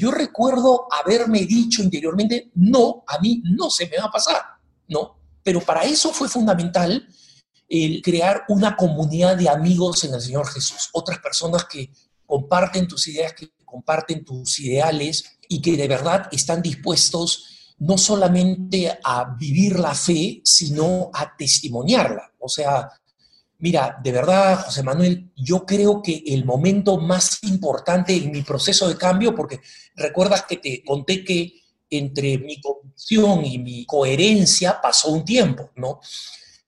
yo recuerdo haberme dicho interiormente, no, a mí no se me va a pasar, ¿no? Pero para eso fue fundamental el crear una comunidad de amigos en el Señor Jesús, otras personas que comparten tus ideas, que comparten tus ideales y que de verdad están dispuestos no solamente a vivir la fe, sino a testimoniarla. O sea, mira, de verdad, José Manuel, yo creo que el momento más importante en mi proceso de cambio, porque recuerdas que te conté que entre mi convicción y mi coherencia pasó un tiempo, ¿no?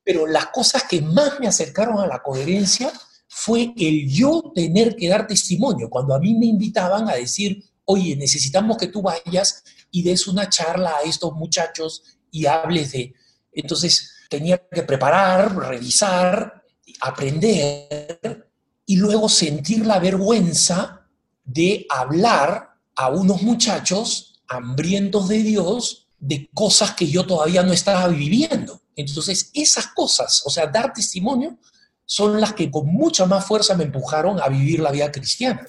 Pero las cosas que más me acercaron a la coherencia fue el yo tener que dar testimonio. Cuando a mí me invitaban a decir, oye, necesitamos que tú vayas y des una charla a estos muchachos y hables de... Entonces tenía que preparar, revisar, aprender y luego sentir la vergüenza de hablar a unos muchachos hambrientos de Dios de cosas que yo todavía no estaba viviendo. Entonces, esas cosas, o sea, dar testimonio, son las que con mucha más fuerza me empujaron a vivir la vida cristiana.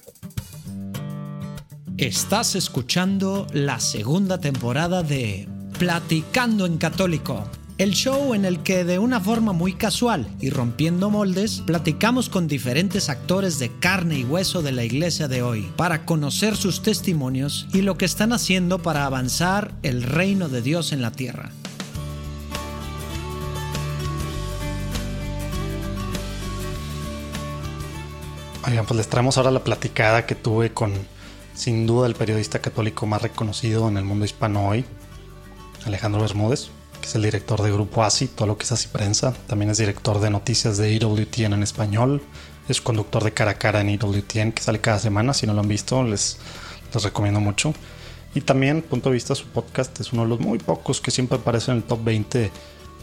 Estás escuchando la segunda temporada de Platicando en Católico, el show en el que de una forma muy casual y rompiendo moldes, platicamos con diferentes actores de carne y hueso de la iglesia de hoy para conocer sus testimonios y lo que están haciendo para avanzar el reino de Dios en la tierra. Oigan, pues les traemos ahora la platicada que tuve con, sin duda, el periodista católico más reconocido en el mundo hispano hoy, Alejandro Bermúdez, que es el director de Grupo ASI, todo lo que es ASI Prensa. También es director de noticias de EWTN en español. Es conductor de Cara a Cara en EWTN, que sale cada semana. Si no lo han visto, les, les recomiendo mucho. Y también, punto de vista, su podcast es uno de los muy pocos que siempre aparece en el top 20 eh,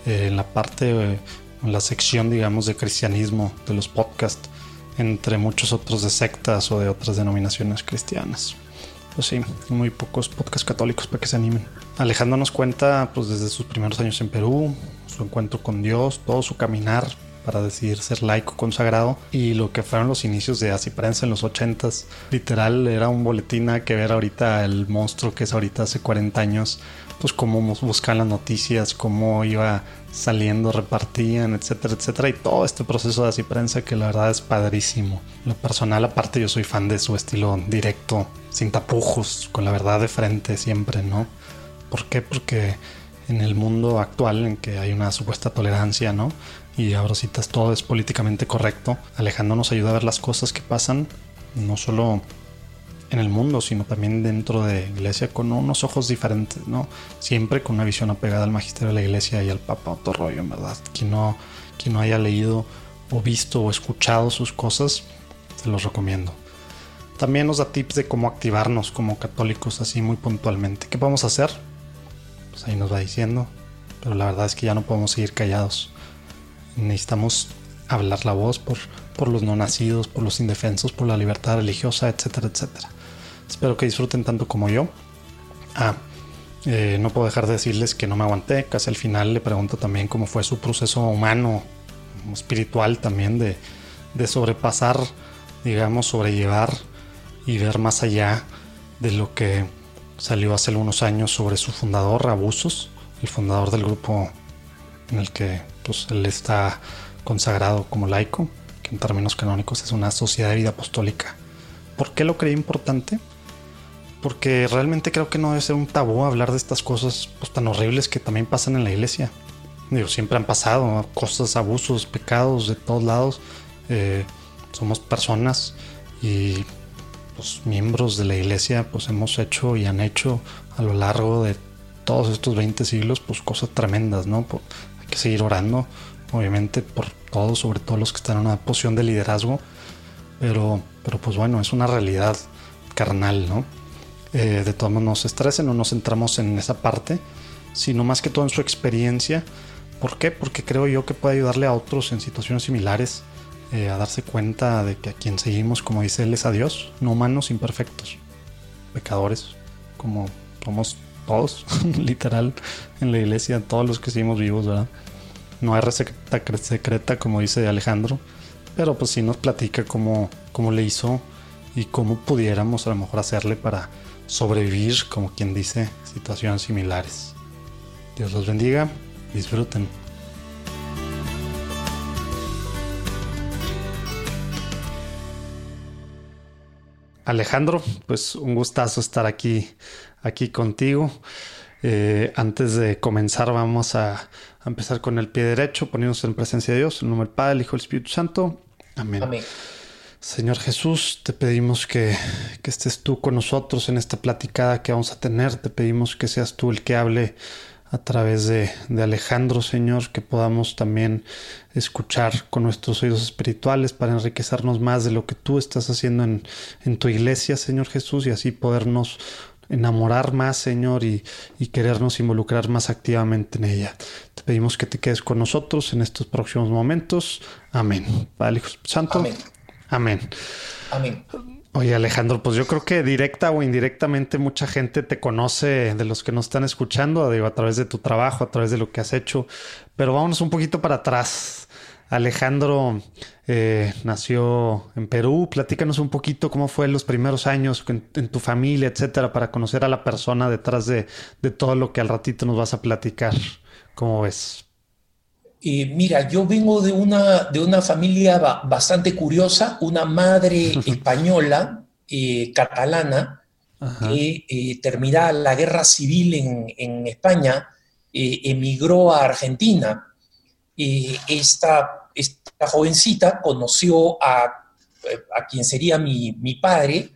en la parte, eh, en la sección, digamos, de cristianismo de los podcasts entre muchos otros de sectas o de otras denominaciones cristianas. Pues sí, muy pocos podcasts católicos para que se animen. Alejandro nos cuenta, pues desde sus primeros años en Perú, su encuentro con Dios, todo su caminar para decidir ser laico consagrado y lo que fueron los inicios de Así Prensa en los 80s. Literal, era un boletín a que ver ahorita el monstruo que es ahorita hace 40 años, pues cómo buscan las noticias, cómo iba saliendo, repartían, etcétera, etcétera. Y todo este proceso de así prensa que la verdad es padrísimo. Lo personal, aparte, yo soy fan de su estilo directo, sin tapujos, con la verdad de frente siempre, ¿no? ¿Por qué? Porque en el mundo actual en que hay una supuesta tolerancia, ¿no? Y ahora citas todo es políticamente correcto. Alejandro nos ayuda a ver las cosas que pasan, no solo en el mundo, sino también dentro de iglesia con unos ojos diferentes, ¿no? Siempre con una visión apegada al magisterio de la iglesia y al papa, otro rollo, en verdad. Quien no, quien no haya leído o visto o escuchado sus cosas, se los recomiendo. También nos da tips de cómo activarnos como católicos así muy puntualmente. ¿Qué podemos hacer? Pues ahí nos va diciendo. Pero la verdad es que ya no podemos seguir callados. Necesitamos hablar la voz por, por los no nacidos, por los indefensos, por la libertad religiosa, etcétera, etcétera. Espero que disfruten tanto como yo. Ah, eh, no puedo dejar de decirles que no me aguanté. Casi al final le pregunto también cómo fue su proceso humano, espiritual también, de, de sobrepasar, digamos, sobrellevar y ver más allá de lo que salió hace algunos años sobre su fundador, Abusos, el fundador del grupo en el que pues, él está consagrado como laico, que en términos canónicos es una sociedad de vida apostólica. ¿Por qué lo creí importante? porque realmente creo que no debe ser un tabú hablar de estas cosas pues, tan horribles que también pasan en la iglesia. Digo, siempre han pasado cosas, abusos, pecados de todos lados. Eh, somos personas y los pues, miembros de la iglesia pues hemos hecho y han hecho a lo largo de todos estos 20 siglos pues cosas tremendas, ¿no? hay que seguir orando, obviamente por todos, sobre todo los que están en una posición de liderazgo, pero, pero pues bueno, es una realidad carnal, ¿no? Eh, de todos modos nos estresen, no nos centramos en esa parte, sino más que todo en su experiencia. ¿Por qué? Porque creo yo que puede ayudarle a otros en situaciones similares eh, a darse cuenta de que a quien seguimos, como dice él, es a Dios, no humanos imperfectos, pecadores, como somos todos, literal, en la iglesia, todos los que seguimos vivos, ¿verdad? No hay receta secreta, como dice Alejandro, pero pues sí nos platica cómo, cómo le hizo y cómo pudiéramos a lo mejor hacerle para sobrevivir, como quien dice, situaciones similares. Dios los bendiga, disfruten. Alejandro, pues un gustazo estar aquí, aquí contigo. Eh, antes de comenzar, vamos a, empezar con el pie derecho, poniéndonos en presencia de Dios, en nombre del Padre, el Hijo y el Espíritu Santo. Amén. Señor Jesús, te pedimos que, que, estés tú con nosotros en esta platicada que vamos a tener. Te pedimos que seas tú el que hable a través de, Alejandro, Señor, que podamos también escuchar con nuestros oídos espirituales para enriquecernos más de lo que tú estás haciendo en, en tu iglesia, Señor Jesús, y así podernos enamorar más, Señor, y, querernos involucrar más activamente en ella. Te pedimos que te quedes con nosotros en estos próximos momentos. Amén. Padre, Santo. Amén. Amén. Amén. Oye Alejandro, pues yo creo que directa o indirectamente mucha gente te conoce de los que nos están escuchando, digo, a través de tu trabajo, a través de lo que has hecho, pero vámonos un poquito para atrás. Alejandro eh, nació en Perú, platícanos un poquito cómo fue los primeros años en, tu familia, etcétera, para conocer a la persona detrás de, de todo lo que al ratito nos vas a platicar. ¿Cómo ves? Eh, mira, yo vengo de una, de una familia bastante curiosa, una madre española, eh, catalana, que eh, terminada la guerra civil en, España, emigró a Argentina. Esta, esta, jovencita conoció a, a quien sería mi, padre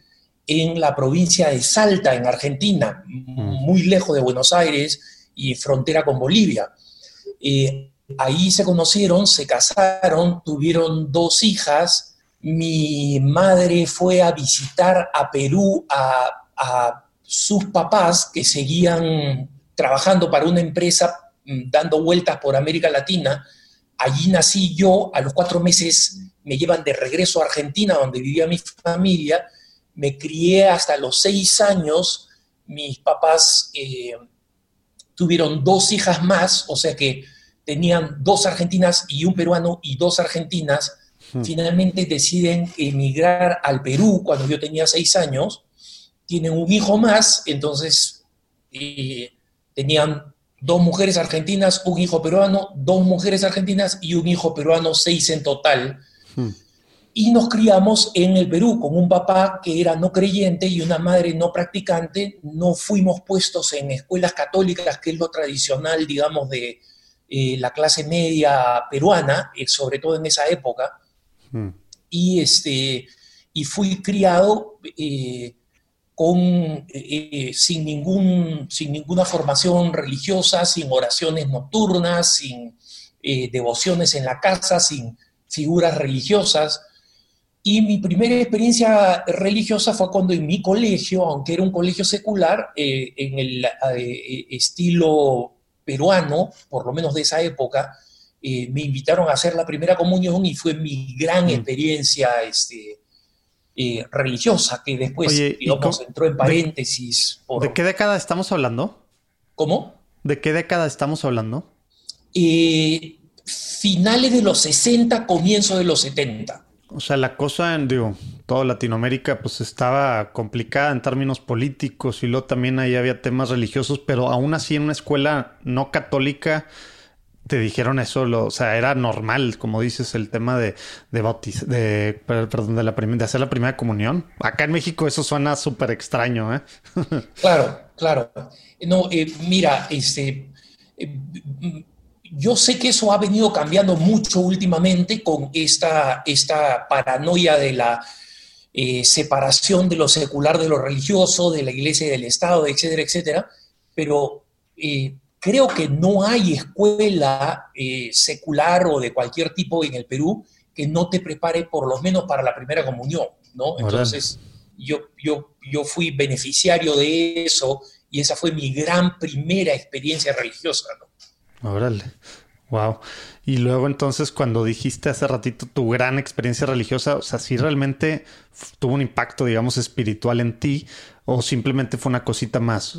en la provincia de Salta, en Argentina, mm. muy lejos de Buenos Aires y frontera con Bolivia. Ahí se conocieron, se casaron, tuvieron dos hijas. Mi madre fue a visitar a Perú a, sus papás que seguían trabajando para una empresa mm, dando vueltas por América Latina. Allí nací yo, a los cuatro meses me llevan de regreso a Argentina, donde vivía mi familia. Me crié hasta los seis años. Mis papás eh, tuvieron dos hijas más, o sea que tenían dos argentinas y un peruano y dos argentinas, hmm. finalmente deciden emigrar al Perú cuando yo tenía seis años, tienen un hijo más, entonces eh, tenían dos mujeres argentinas, un hijo peruano, dos mujeres argentinas y un hijo peruano, seis en total. Hmm. Y nos criamos en el Perú con un papá que era no creyente y una madre no practicante. No fuimos puestos en escuelas católicas, que es lo tradicional, digamos, de, eh, la clase media peruana, eh, sobre todo en esa época, hmm. y, este, y fui criado eh, con, sin, ningún, sin ninguna formación religiosa, sin oraciones nocturnas, sin devociones en la casa, sin figuras religiosas. Y mi primera experiencia religiosa fue cuando en mi colegio, aunque era un colegio secular, en el estilo peruano, por lo menos de esa época, eh, me invitaron a hacer la primera comunión y fue mi gran mm. experiencia este, eh, religiosa, que después, digamos, entró en paréntesis. ¿De qué década estamos hablando? ¿Cómo? ¿De qué década estamos hablando? Eh, finales de los 60, comienzo de los 70. O sea, la cosa en, digo, toda Latinoamérica pues estaba complicada en términos políticos y luego también ahí había temas religiosos, pero aún así en una escuela no católica te dijeron eso, o sea, era normal, como dices, el tema de, de de, perdón, de, la de hacer la primera comunión. Acá en México eso suena súper extraño, ¿eh? claro, claro. No, eh, mira, este... Eh, yo sé que eso ha venido cambiando mucho últimamente con esta, esta paranoia de la eh, separación de lo secular de lo religioso, de la iglesia y del Estado, etcétera, etcétera, pero eh, creo que no hay escuela eh, secular o de cualquier tipo en el Perú que no te prepare por lo menos para la primera comunión, ¿no? Entonces, yo, yo, yo fui beneficiario de eso y esa fue mi gran primera experiencia religiosa, ¿no? Órale. Wow. Y luego entonces cuando dijiste hace ratito tu gran experiencia religiosa, o sea, si realmente tuvo un impacto, digamos, espiritual en ti o simplemente fue una cosita más.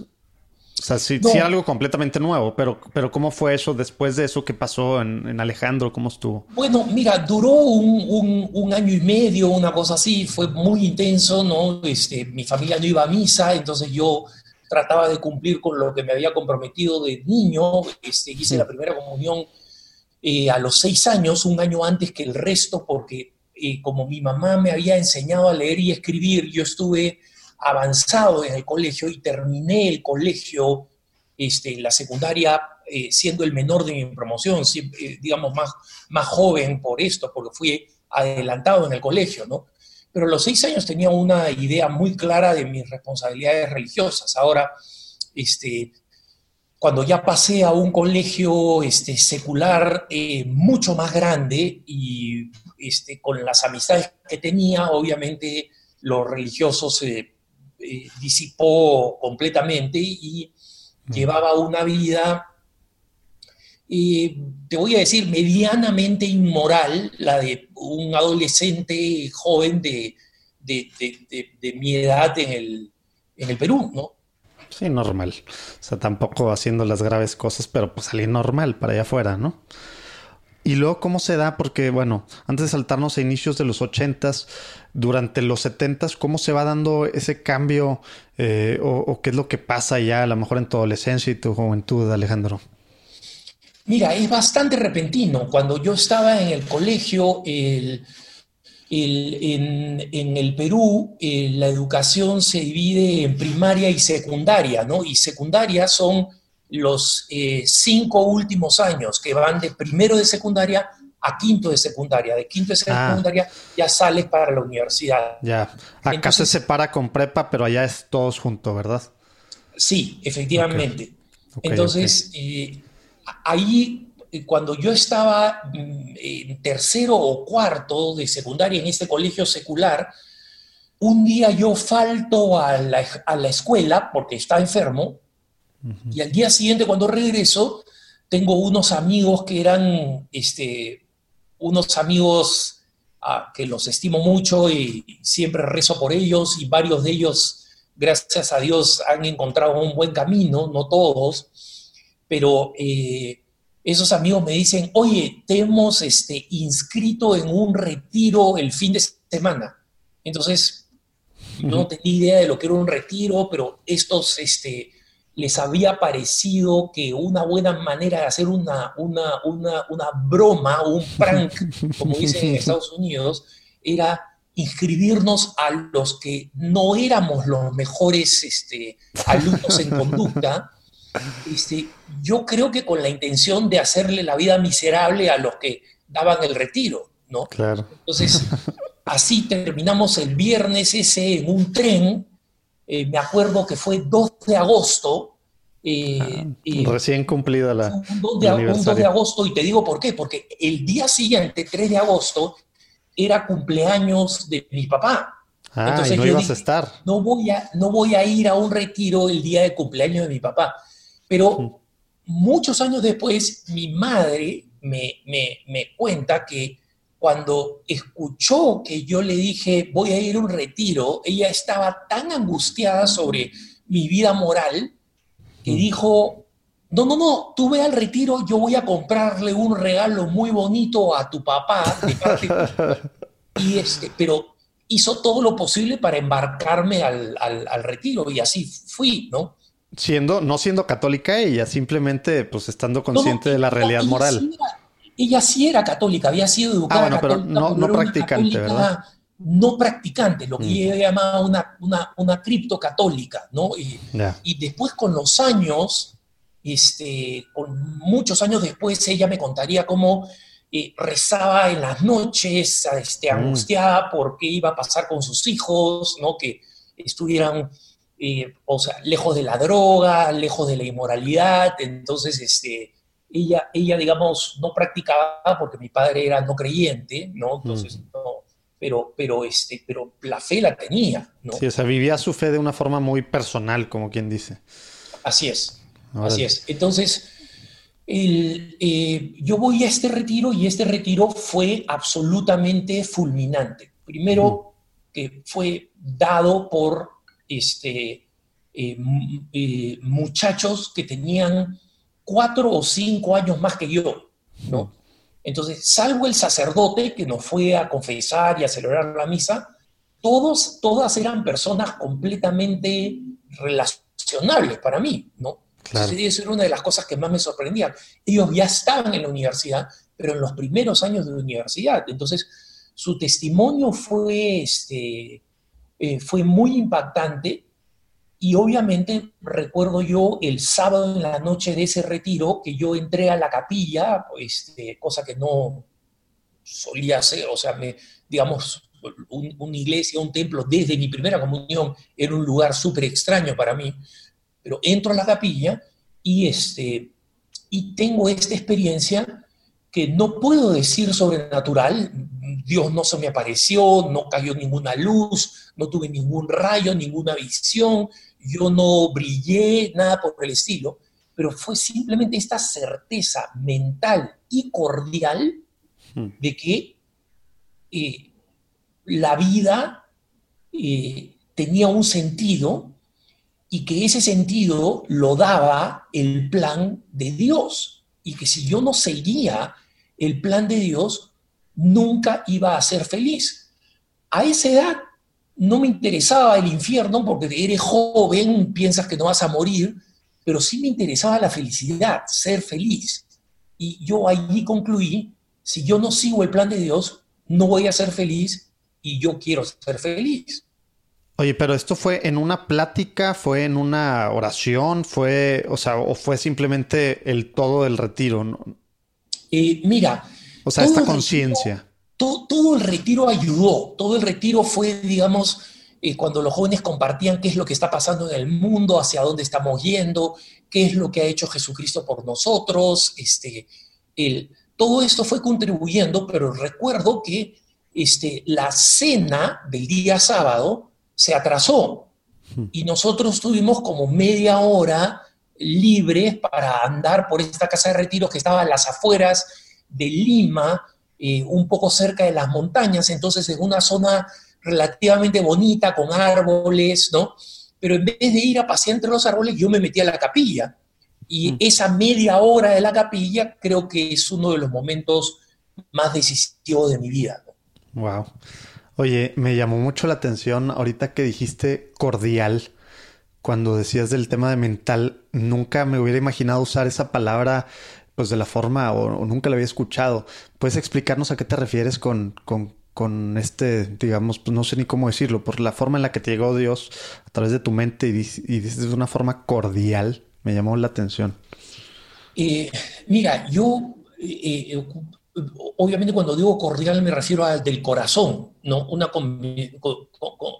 O sea, sí, sí algo completamente nuevo, pero, pero ¿cómo fue eso después de eso que pasó en, Alejandro? ¿Cómo estuvo? Bueno, mira, duró un, un, año y medio, una cosa así, fue muy intenso, ¿no? Este, mi familia no iba a misa, entonces yo trataba de cumplir con lo que me había comprometido de niño, este, hice la primera comunión eh, a los seis años, un año antes que el resto, porque eh, como mi mamá me había enseñado a leer y escribir, yo estuve avanzado en el colegio y terminé el colegio, este, la secundaria, eh, siendo el menor de mi promoción, eh, digamos más, más joven por esto, porque fui adelantado en el colegio, ¿no? Pero a los seis años tenía una idea muy clara de mis responsabilidades religiosas. Ahora, este, cuando ya pasé a un colegio este, secular eh, mucho más grande y este, con las amistades que tenía, obviamente lo religioso se eh, disipó completamente y llevaba una vida, eh, te voy a decir, medianamente inmoral, la de un adolescente joven de, mi edad en el, en el Perú, ¿no? Sí, normal. O sea, tampoco haciendo las graves cosas, pero pues salir normal para allá afuera, ¿no? Y luego, ¿cómo se da? Porque, bueno, antes de saltarnos a inicios de los ochentas, durante los setentas, ¿cómo se va dando ese cambio eh, o, qué es lo que pasa ya a lo mejor en tu adolescencia y tu juventud, Alejandro? Mira, es bastante repentino. Cuando yo estaba en el colegio, en, el Perú, eh, la educación se divide en primaria y secundaria, ¿no? Y secundaria son los eh, cinco últimos años que van de primero de secundaria a quinto de secundaria. De quinto de ah. secundaria ya sales para la universidad. Ya. Acá se separa con prepa, pero allá es todos juntos, ¿verdad? Sí, efectivamente. Entonces, eh, ahí, eh, cuando yo estaba mm, en tercero o cuarto de secundaria en este colegio secular, un día yo falto a la, a la escuela porque estaba enfermo y al día siguiente, cuando regreso, tengo unos amigos que eran este, unos amigos ah, que los estimo mucho y siempre rezo por ellos y varios de ellos, gracias a Dios, han encontrado un buen camino, no todos, pero eh, esos amigos me dicen, oye, te hemos este, inscrito en un retiro el fin de semana. Entonces, no tenía idea de lo que era un retiro, pero estos este, les había parecido que una buena manera de hacer una, una, una, una broma o un prank, como dicen en Estados Unidos, era inscribirnos a los que no éramos los mejores este, alumnos en conducta, este, yo creo que con la intención de hacerle la vida miserable a los que daban el retiro, ¿no? Claro. Entonces, así terminamos el viernes ese en un tren, eh, me acuerdo que fue 2 de agosto. Eh, ah, recién cumplida la. Un 2, de, agosto, y te digo por qué, porque el día siguiente, 3 de agosto, era cumpleaños de mi papá. Ah, Entonces, no ibas a estar. No voy a, no voy a ir a un retiro el día de cumpleaños de mi papá. Pero muchos años después, mi madre me, me, me cuenta que cuando escuchó que yo le dije voy a ir a un retiro, ella estaba tan angustiada sobre mi vida moral que dijo, no, no, no, tú ve al retiro, yo voy a comprarle un regalo muy bonito a tu papá. y este, pero hizo todo lo posible para embarcarme al, retiro y así fui, ¿no? Siendo, no siendo católica ella, simplemente pues estando consciente de la realidad moral ella sí era católica, había sido ah, educada católica, pero no, no practicante, ¿verdad? No practicante, lo que mm. ella llamaba una, una, una criptocatólica, ¿no? Y, y, después con los años, este, con muchos años después, ella me contaría cómo eh, rezaba en las noches, este, mm. angustiada por qué iba a pasar con sus hijos, ¿no? Que estuvieran, eh, o sea, lejos de la droga, lejos de la inmoralidad, entonces, este, ella, ella, digamos, no practicaba porque mi padre era no creyente, ¿no? Entonces, no, pero, pero, este, pero la fe la tenía, ¿no? Sí, o sea, vivía su fe de una forma muy personal, como quien dice. Así es, así es. Entonces, eh, yo voy a este retiro y este retiro fue absolutamente fulminante. Primero, que fue dado por este, eh, eh, muchachos que tenían cuatro o cinco años más que yo, ¿no? Entonces, salvo el sacerdote que nos fue a confesar y a celebrar la misa, todos, todas eran personas completamente relacionables para mí, ¿no? Claro. Eso era una de las cosas que más me sorprendían. Ellos ya estaban en la universidad, pero en los primeros años de la universidad. Entonces, su testimonio fue, este, eh, fue muy impactante y obviamente recuerdo yo el sábado en la noche de ese retiro que yo entré a la capilla, este, cosa que no solía hacer, o sea, me, digamos, una iglesia, un templo desde mi primera comunión era un lugar súper extraño para mí, pero entro a la capilla y, este, y tengo esta experiencia que no puedo decir sobrenatural, Dios no se me apareció, no cayó ninguna luz, no tuve ningún rayo, ninguna visión, yo no brillé, nada por el estilo, pero fue simplemente esta certeza mental y cordial hmm. de que eh, la vida eh, tenía un sentido y que ese sentido lo daba el plan de Dios y que si yo no seguía el plan de Dios, nunca iba a ser feliz. A esa edad no me interesaba el infierno porque eres joven, piensas que no vas a morir, pero sí me interesaba la felicidad, ser feliz. Y yo allí concluí, si yo no sigo el plan de Dios, no voy a ser feliz y yo quiero ser feliz. Oye, pero esto fue en una plática, fue en una oración, fue, o sea, o fue simplemente el todo el retiro. ¿no? Eh, mira. O sea, esta conciencia. Todo, el retiro ayudó, todo el retiro fue, digamos, eh, cuando los jóvenes compartían qué es lo que está pasando en el mundo, hacia dónde estamos yendo, qué es lo que ha hecho Jesucristo por nosotros, este, el, todo esto fue contribuyendo, pero recuerdo que este, la cena del día sábado se atrasó hmm. y nosotros tuvimos como media hora libres para andar por esta casa de retiros que estaba a las afueras de Lima, eh, un poco cerca de las montañas, entonces en una zona relativamente bonita, con árboles, ¿no? Pero en vez de ir a pasear entre los árboles, yo me metí a la capilla. Y mm. esa media hora de la capilla creo que es uno de los momentos más decisivos de mi vida. Wow. Oye, me llamó mucho la atención ahorita que dijiste cordial cuando decías del tema de mental, nunca me hubiera imaginado usar esa palabra pues de la forma o, nunca la había escuchado. ¿Puedes explicarnos a qué te refieres con, con, este, digamos, pues no sé ni cómo decirlo, por la forma en la que te llegó Dios a través de tu mente y, dices de una forma cordial? Me llamó la atención. Eh, mira, yo eh, eh, obviamente cuando digo cordial me refiero al del corazón, ¿no? Una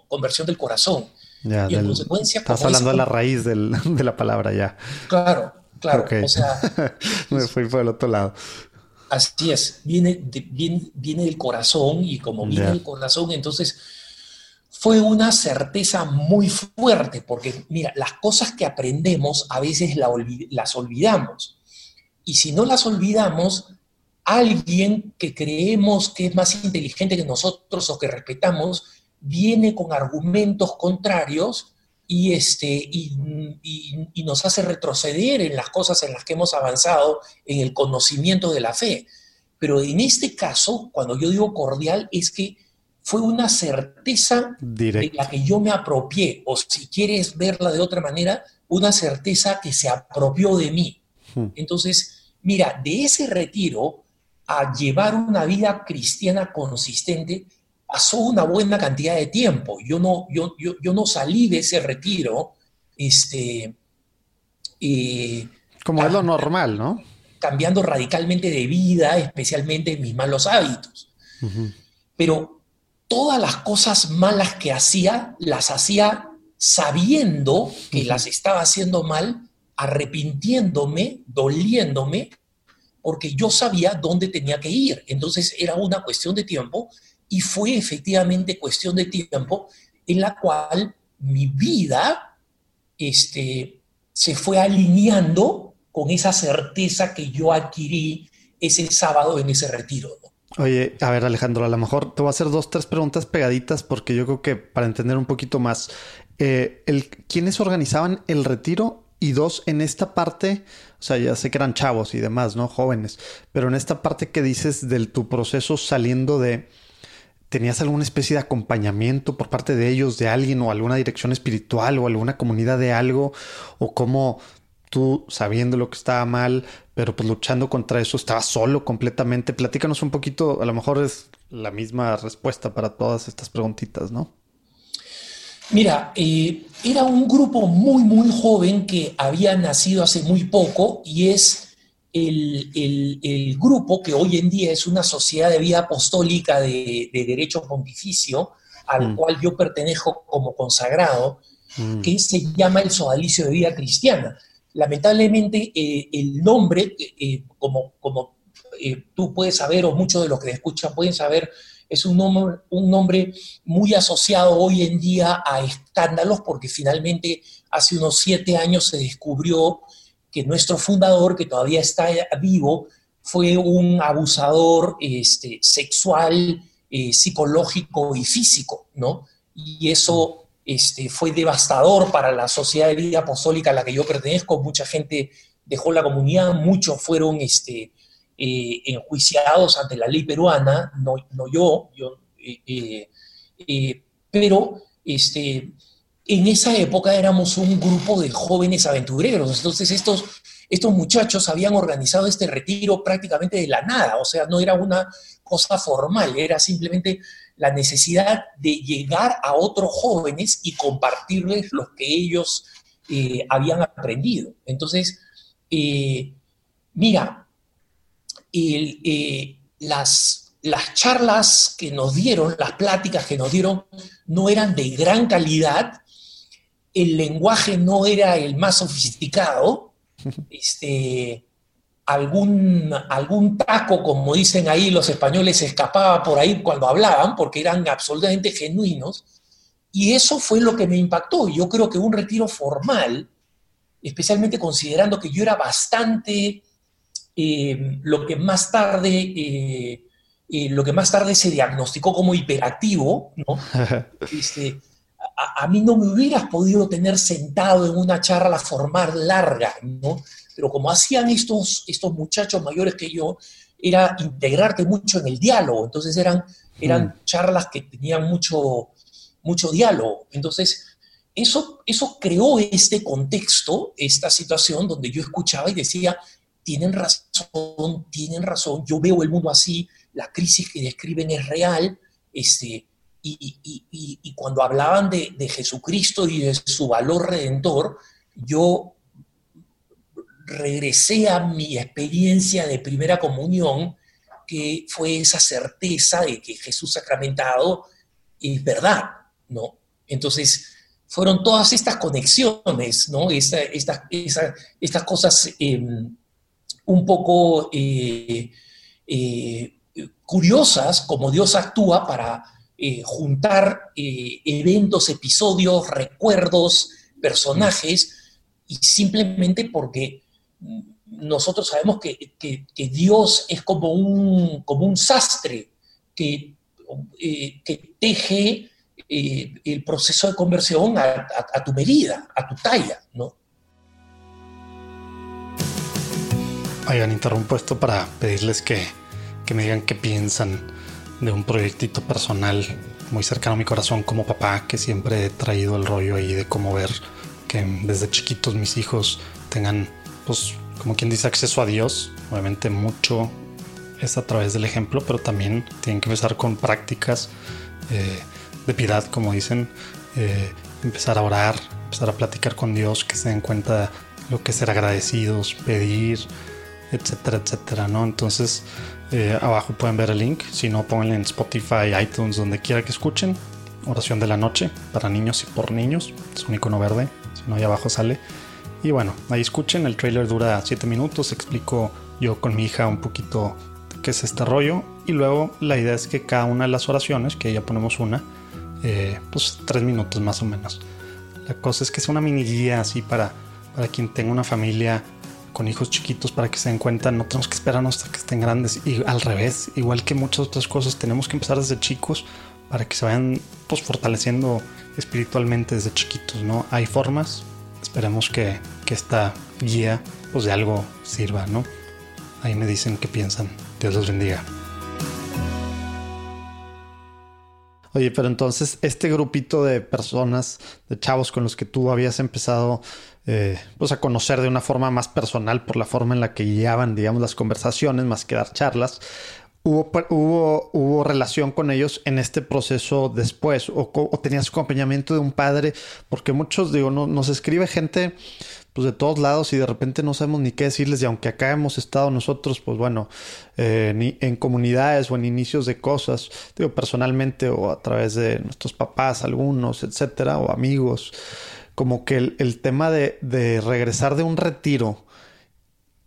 conversión del corazón y en consecuencia... Estás hablando de la raíz de la palabra ya. Claro, claro. O sea... Me fui por el otro lado. Así es, viene, viene, del corazón y como viene del corazón, entonces fue una certeza muy fuerte, porque mira, las cosas que aprendemos a veces las olvidamos. Y si no las olvidamos, alguien que creemos que es más inteligente que nosotros o que respetamos, viene con argumentos contrarios y, este, y, nos hace retroceder en las cosas en las que hemos avanzado en el conocimiento de la fe. Pero en este caso, cuando yo digo cordial, es que fue una certeza de la que yo me apropié, o si quieres verla de otra manera, una certeza que se apropió de mí. Hmm. Entonces, mira, de ese retiro a llevar una vida cristiana consistente, pasó una buena cantidad de tiempo. Yo no, yo, yo, no salí de ese retiro. Este, eh, Como es lo normal, ¿no? Cambiando radicalmente de vida, especialmente mis malos hábitos. Pero todas las cosas malas que hacía, las hacía sabiendo que las estaba haciendo mal, arrepintiéndome, doliéndome, porque yo sabía dónde tenía que ir. Entonces era una cuestión de tiempo y fue efectivamente cuestión de tiempo en la cual mi vida este, se fue alineando con esa certeza que yo adquirí ese sábado en ese retiro. Oye, a ver Alejandro, a lo mejor te voy a hacer dos, tres preguntas pegaditas porque yo creo que para entender un poquito más, eh, el, ¿quiénes organizaban el retiro? Y dos, en esta parte, o sea, ya sé que eran chavos y demás, ¿no? Jóvenes, pero en esta parte que dices del tu proceso saliendo de, ¿tenías alguna especie de acompañamiento por parte de ellos, de alguien o alguna dirección espiritual o alguna comunidad de algo? ¿O cómo tú, sabiendo lo que estaba mal, pero pues luchando contra eso, estabas solo completamente? Platícanos un poquito, a lo mejor es la misma respuesta para todas estas preguntitas, ¿no? Mira, eh, era un grupo muy, muy joven que había nacido hace muy poco y es el, grupo que hoy en día es una sociedad de vida apostólica de, derecho pontificio, al mm. cual yo pertenezco como consagrado, mm. que se llama el Sodalicio de Vida Cristiana. Lamentablemente, eh, el nombre, eh, como, como tú puedes saber, o muchos de los que te escuchan pueden saber, es un nombre, un nombre muy asociado hoy en día a escándalos, porque finalmente hace unos siete años se descubrió que nuestro fundador, que todavía está vivo, fue un abusador este, sexual, eh, psicológico y físico, ¿no? Y eso este, fue devastador para la sociedad de vida apostólica a la que yo pertenezco. Mucha gente dejó la comunidad, muchos fueron este, eh, enjuiciados ante la ley peruana, no, no yo, yo eh, pero este, en esa época éramos un grupo de jóvenes aventureros, entonces estos, estos muchachos habían organizado este retiro prácticamente de la nada, o sea, no era una cosa formal, era simplemente la necesidad de llegar a otros jóvenes y compartirles lo que ellos habían aprendido. Entonces, mira, eh, las, las charlas que nos dieron, las pláticas que nos dieron, no eran de gran calidad, el lenguaje no era el más sofisticado, este, algún, algún taco, como dicen ahí los españoles, escapaba por ahí cuando hablaban, porque eran absolutamente genuinos, y eso fue lo que me impactó. Yo creo que un retiro formal, especialmente considerando que yo era bastante eh, lo, que más tarde, eh, eh, lo que más tarde se diagnosticó como hiperactivo, ¿no? Este, a, mí no me hubieras podido tener sentado en una charla formal larga, ¿no? Pero como hacían estos, estos muchachos mayores que yo, era integrarte mucho en el diálogo, entonces eran, eran mm. charlas que tenían mucho, mucho diálogo. Entonces, eso, eso creó este contexto, esta situación donde yo escuchaba y decía, tienen razón, tienen razón, yo veo el mundo así, la crisis que describen es real, este, y, cuando hablaban de, Jesucristo y de su valor redentor, yo regresé a mi experiencia de primera comunión, que fue esa certeza de que Jesús sacramentado es verdad, ¿no? Entonces, fueron todas estas conexiones, ¿no? estas cosas em, un poco eh, eh, curiosas como Dios actúa para eh, juntar eventos, episodios, recuerdos, personajes, y simplemente porque nosotros sabemos que, Dios es como un, como un sastre que, que teje el proceso de conversión a, tu medida, a tu talla, ¿no? Oigan, interrumpo esto para pedirles que, me digan qué piensan de un proyectito personal muy cercano a mi corazón como papá, que siempre he traído el rollo ahí de cómo ver que desde chiquitos mis hijos tengan, pues, como quien dice, acceso a Dios. Obviamente mucho es a través del ejemplo, pero también tienen que empezar con prácticas eh, de piedad, como dicen, eh, empezar a orar, empezar a platicar con Dios, que se den cuenta lo que ser agradecidos, pedir, etcétera, etcétera, ¿no? Entonces, eh, abajo pueden ver el link. Si no, pónganle en Spotify, iTunes, donde quiera que escuchen. Oración de la noche para niños y por niños. Es un icono verde. Si no, ahí abajo sale. Y bueno, ahí escuchen. El trailer dura 7 minutos. Explico yo con mi hija un poquito qué es este rollo. Y luego la idea es que cada una de las oraciones, que ya ponemos una, eh, pues 3 minutos más o menos. La cosa es que es una mini guía así para, para quien tenga una familia con hijos chiquitos para que se den cuenta, no tenemos que esperarnos hasta que estén grandes. Y al revés, igual que muchas otras cosas, tenemos que empezar desde chicos para que se vayan pues, fortaleciendo espiritualmente desde chiquitos, ¿no? Hay formas, esperemos que, que esta guía pues de algo sirva, ¿no? Ahí me dicen qué piensan. Dios los bendiga. Oye, pero entonces este grupito de personas, de chavos con los que tú habías empezado eh, pues a conocer de una forma más personal por la forma en la que guiaban, digamos, las conversaciones, más que dar charlas, ¿hubo, hubo, hubo relación con ellos en este proceso después? ¿O, o tenías acompañamiento de un padre? Porque muchos, digo, no, nos escribe gente pues de todos lados y de repente no sabemos ni qué decirles y aunque acá hemos estado nosotros, pues bueno, eh, en comunidades o en inicios de cosas, digo personalmente o a través de nuestros papás, algunos, etcétera, o amigos, como que el, tema de, de regresar de un retiro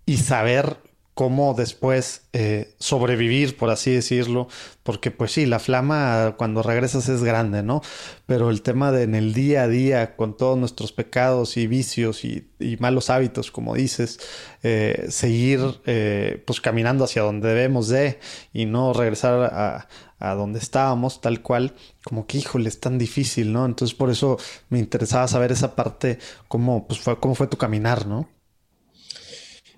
y saber cómo después eh, sobrevivir, por así decirlo, porque pues sí, la flama cuando regresas es grande, ¿no? Pero el tema de en el día a día, con todos nuestros pecados y vicios y, malos hábitos, como dices, eh, seguir eh, pues caminando hacia donde debemos de y no regresar a, a donde estábamos, tal cual, como que híjole, es tan difícil, ¿no? Entonces por eso me interesaba saber esa parte, cómo, pues fue, cómo fue tu caminar, ¿no?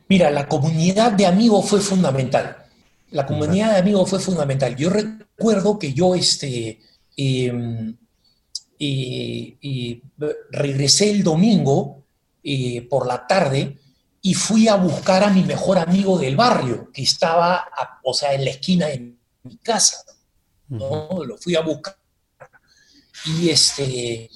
Mira, la comunidad de amigos fue fundamental. La comunidad de amigos fue fundamental. Yo recuerdo que yo este, em, regresé el domingo eh, por la tarde y fui a buscar a mi mejor amigo del barrio, que estaba, o sea, en la esquina de mi casa. ¿No? Lo fui a buscar. Y este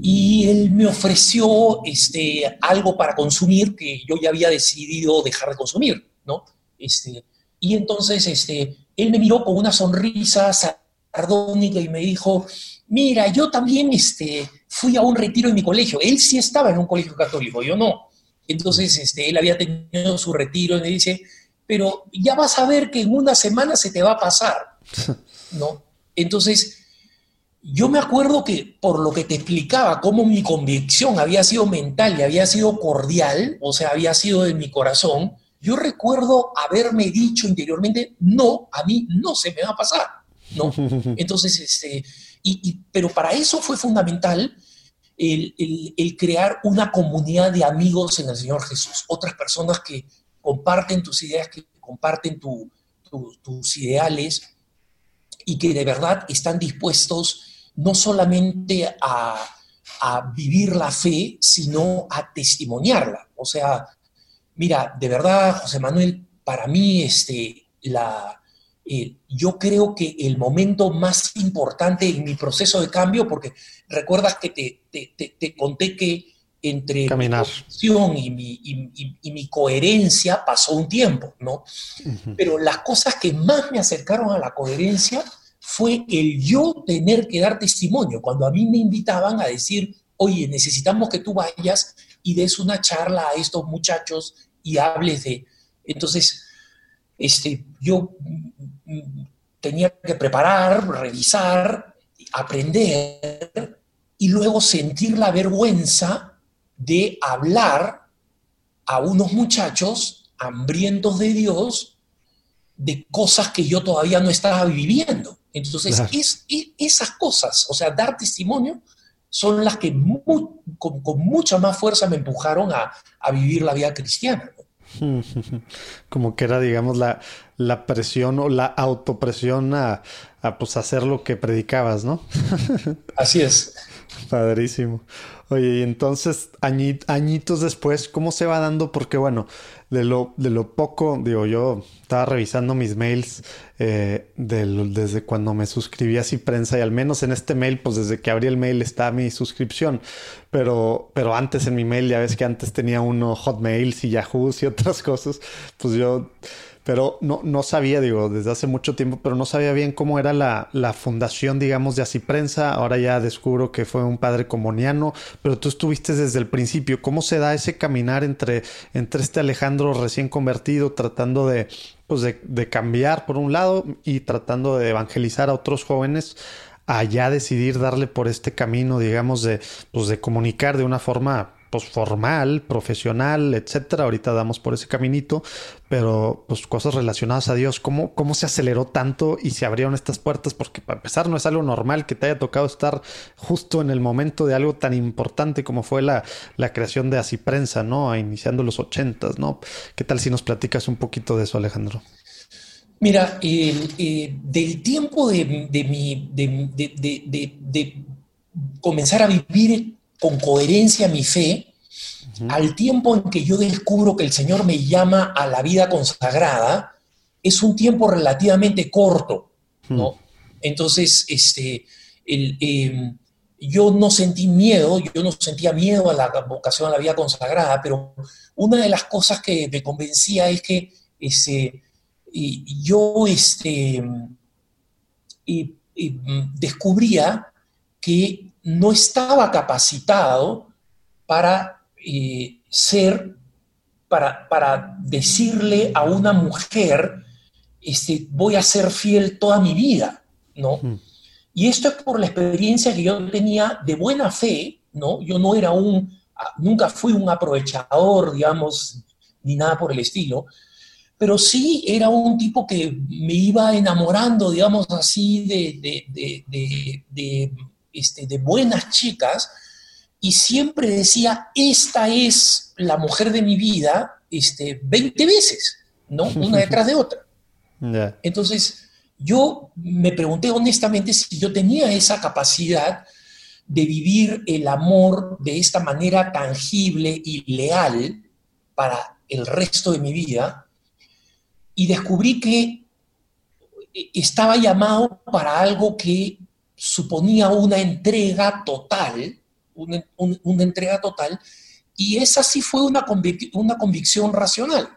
y él me ofreció este, algo para consumir que yo ya había decidido dejar de consumir, ¿no? Este, y entonces este, él me miró con una sonrisa sardónica y me dijo, mira, yo también este, fui a un retiro en mi colegio. Él sí estaba en un colegio católico, yo no. Entonces este, él había tenido su retiro y me dice, pero ya vas a ver que en una semana se te va a pasar, ¿no? Entonces yo me acuerdo que por lo que te explicaba, cómo mi convicción había sido mental y había sido cordial, o sea, había sido de mi corazón, yo recuerdo haberme dicho interiormente, no, a mí no se me va a pasar, ¿no? Entonces, este, y, pero para eso fue fundamental el, crear una comunidad de amigos en el Señor Jesús, otras personas que comparten tus ideas, que comparten tus ideales y que de verdad están dispuestos no solamente a, vivir la fe, sino a testimoniarla. O sea, mira, de verdad, José Manuel, para mí, este, la, eh, yo creo que el momento más importante en mi proceso de cambio, porque recuerdas que te, conté que entre mi convicción y mi, y, mi, coherencia pasó un tiempo, ¿no? Pero las cosas que más me acercaron a la coherencia fue el yo tener que dar testimonio. Cuando a mí me invitaban a decir, oye, necesitamos que tú vayas y des una charla a estos muchachos y hables de... Entonces, este, yo tenía que preparar, revisar, aprender y luego sentir la vergüenza de hablar a unos muchachos hambrientos de Dios de cosas que yo todavía no estaba viviendo. Entonces, es, esas cosas, o sea, dar testimonio, son las que con, mucha más fuerza me empujaron a, vivir la vida cristiana. Como que era, digamos, la, la presión o la autopresión a, a pues, hacer lo que predicabas, ¿no? Así es. Padrísimo. Oye, y entonces, añitos después, ¿cómo se va dando? Porque bueno, de lo, de lo poco, digo, yo estaba revisando mis mails eh, desde cuando me suscribí a Prensa y al menos en este mail, pues desde que abrí el mail está mi suscripción. Pero, pero antes en mi mail, ya ves que antes tenía uno Hotmails y Yahoos y otras cosas, pues yo pero no, no sabía, digo, desde hace mucho tiempo, pero no sabía bien cómo era la, la fundación, digamos, de Así Prensa. Ahora ya descubro que fue un padre comoniano, pero tú estuviste desde el principio. ¿Cómo se da ese caminar entre, entre este Alejandro recién convertido, tratando de, pues de, de cambiar por un lado y tratando de evangelizar a otros jóvenes? a ya decidir darle por este camino, digamos, de, pues de comunicar de una forma pues formal, profesional, etcétera. Ahorita damos por ese caminito, pero pues cosas relacionadas a Dios, ¿cómo, cómo se aceleró tanto y se abrieron estas puertas? Porque para empezar no es algo normal que te haya tocado estar justo en el momento de algo tan importante como fue la, la creación de Así Prensa, ¿no? Iniciando los ochentas, ¿no? ¿Qué tal si nos platicas un poquito de eso, Alejandro? Mira, eh, del tiempo de, mi, de, comenzar a vivir con coherencia mi fe, al tiempo en que yo descubro que el Señor me llama a la vida consagrada, es un tiempo relativamente corto, ¿no? Entonces, este, em, yo no sentí miedo, yo no sentía miedo a la vocación a la vida consagrada, pero una de las cosas que me convencía es que este, yo este, descubría que no estaba capacitado para eh, ser, para, para, decirle a una mujer, este, voy a ser fiel toda mi vida, ¿no? Y esto es por la experiencia que yo tenía de buena fe, ¿no? Yo no era un, nunca fui un aprovechador, digamos, ni nada por el estilo, pero sí era un tipo que me iba enamorando, digamos así, de, de, este, de buenas chicas, y siempre decía, esta es la mujer de mi vida, este, 20 veces, ¿no? Una detrás de otra. Entonces, yo me pregunté honestamente si yo tenía esa capacidad de vivir el amor de esta manera tangible y leal para el resto de mi vida, y descubrí que estaba llamado para algo que suponía una entrega total, una, entrega total, y esa sí fue una, una convicción racional,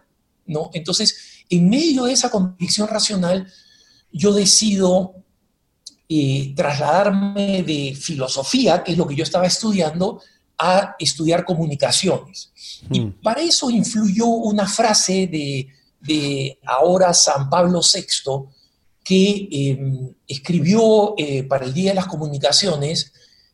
¿no? Entonces, en medio de esa convicción racional, yo decido eh, trasladarme de filosofía, que es lo que yo estaba estudiando, a estudiar comunicaciones. Y mm. para eso influyó una frase de de ahora San Pablo VI, que em, escribió eh, para el Día de las Comunicaciones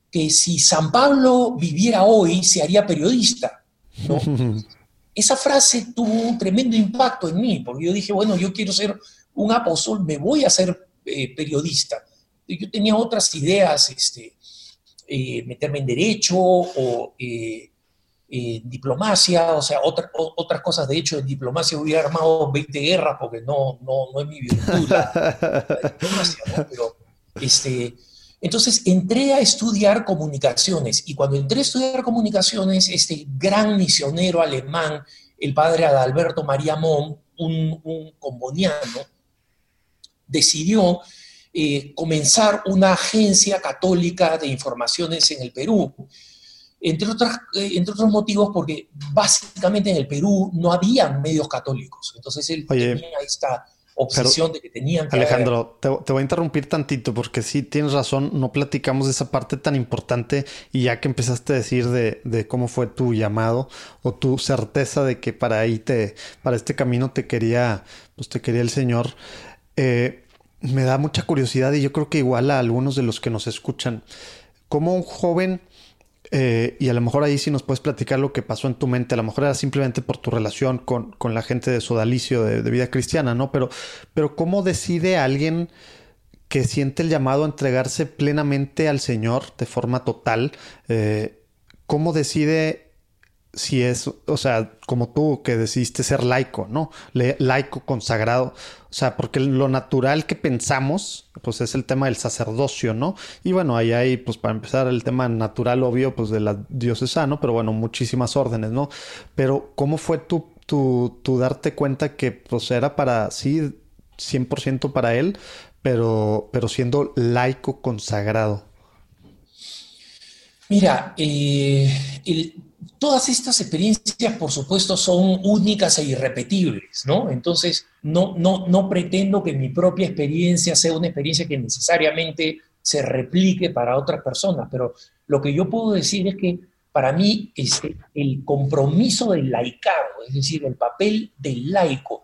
que si San Pablo viviera hoy se haría periodista. Esa frase tuvo un tremendo impacto en mí, porque yo dije, bueno, yo quiero ser un apóstol, me voy a ser eh, periodista. Yo tenía otras ideas, este, eh, meterme en derecho o eh, diplomacia, o sea, otras cosas. De hecho, en diplomacia hubiera armado 20 guerras porque no, no, no es mi virtud la, diplomacia, Pero, este, entonces entré a estudiar comunicaciones y cuando entré a estudiar comunicaciones, este gran misionero alemán, el padre Adalberto María Mon, un, un comboniano, decidió eh, comenzar una agencia católica de informaciones en el Perú entre, otras, eh, entre otros motivos porque básicamente en el Perú no había medios católicos. Entonces él tenía esta obsesión de que tenían que Alejandro, te, voy a interrumpir tantito porque sí, tienes razón, no platicamos de esa parte tan importante y ya que empezaste a decir de, de, cómo fue tu llamado o tu certeza de que para ahí te, para este camino te quería, pues te quería el Señor, eh, me da mucha curiosidad y yo creo que igual a algunos de los que nos escuchan, como un joven eh, y a lo mejor ahí sí nos puedes platicar lo que pasó en tu mente. A lo mejor era simplemente por tu relación con, con la gente de Sodalicio de, vida cristiana, ¿no? Pero, pero ¿cómo decide alguien que siente el llamado a entregarse plenamente al Señor de forma total? Eh, ¿Cómo decide si es, o sea, como tú que decidiste ser laico, ¿no? laico consagrado. O sea, porque lo natural que pensamos, pues es el tema del sacerdocio, ¿no? Y bueno, ahí hay, pues para empezar, el tema natural obvio, pues de la diocesano, pero bueno, muchísimas órdenes, ¿no? Pero, ¿cómo fue tu, tu, tu darte cuenta que, pues era para, sí, 100% para él, pero, pero siendo laico consagrado? Mira, eh, el todas estas experiencias, por supuesto, son únicas e irrepetibles, ¿no? Entonces, no, no, no pretendo que mi propia experiencia sea una experiencia que necesariamente se replique para otras personas, pero lo que yo puedo decir es que para mí este, el compromiso del laicado, es decir, el papel del laico,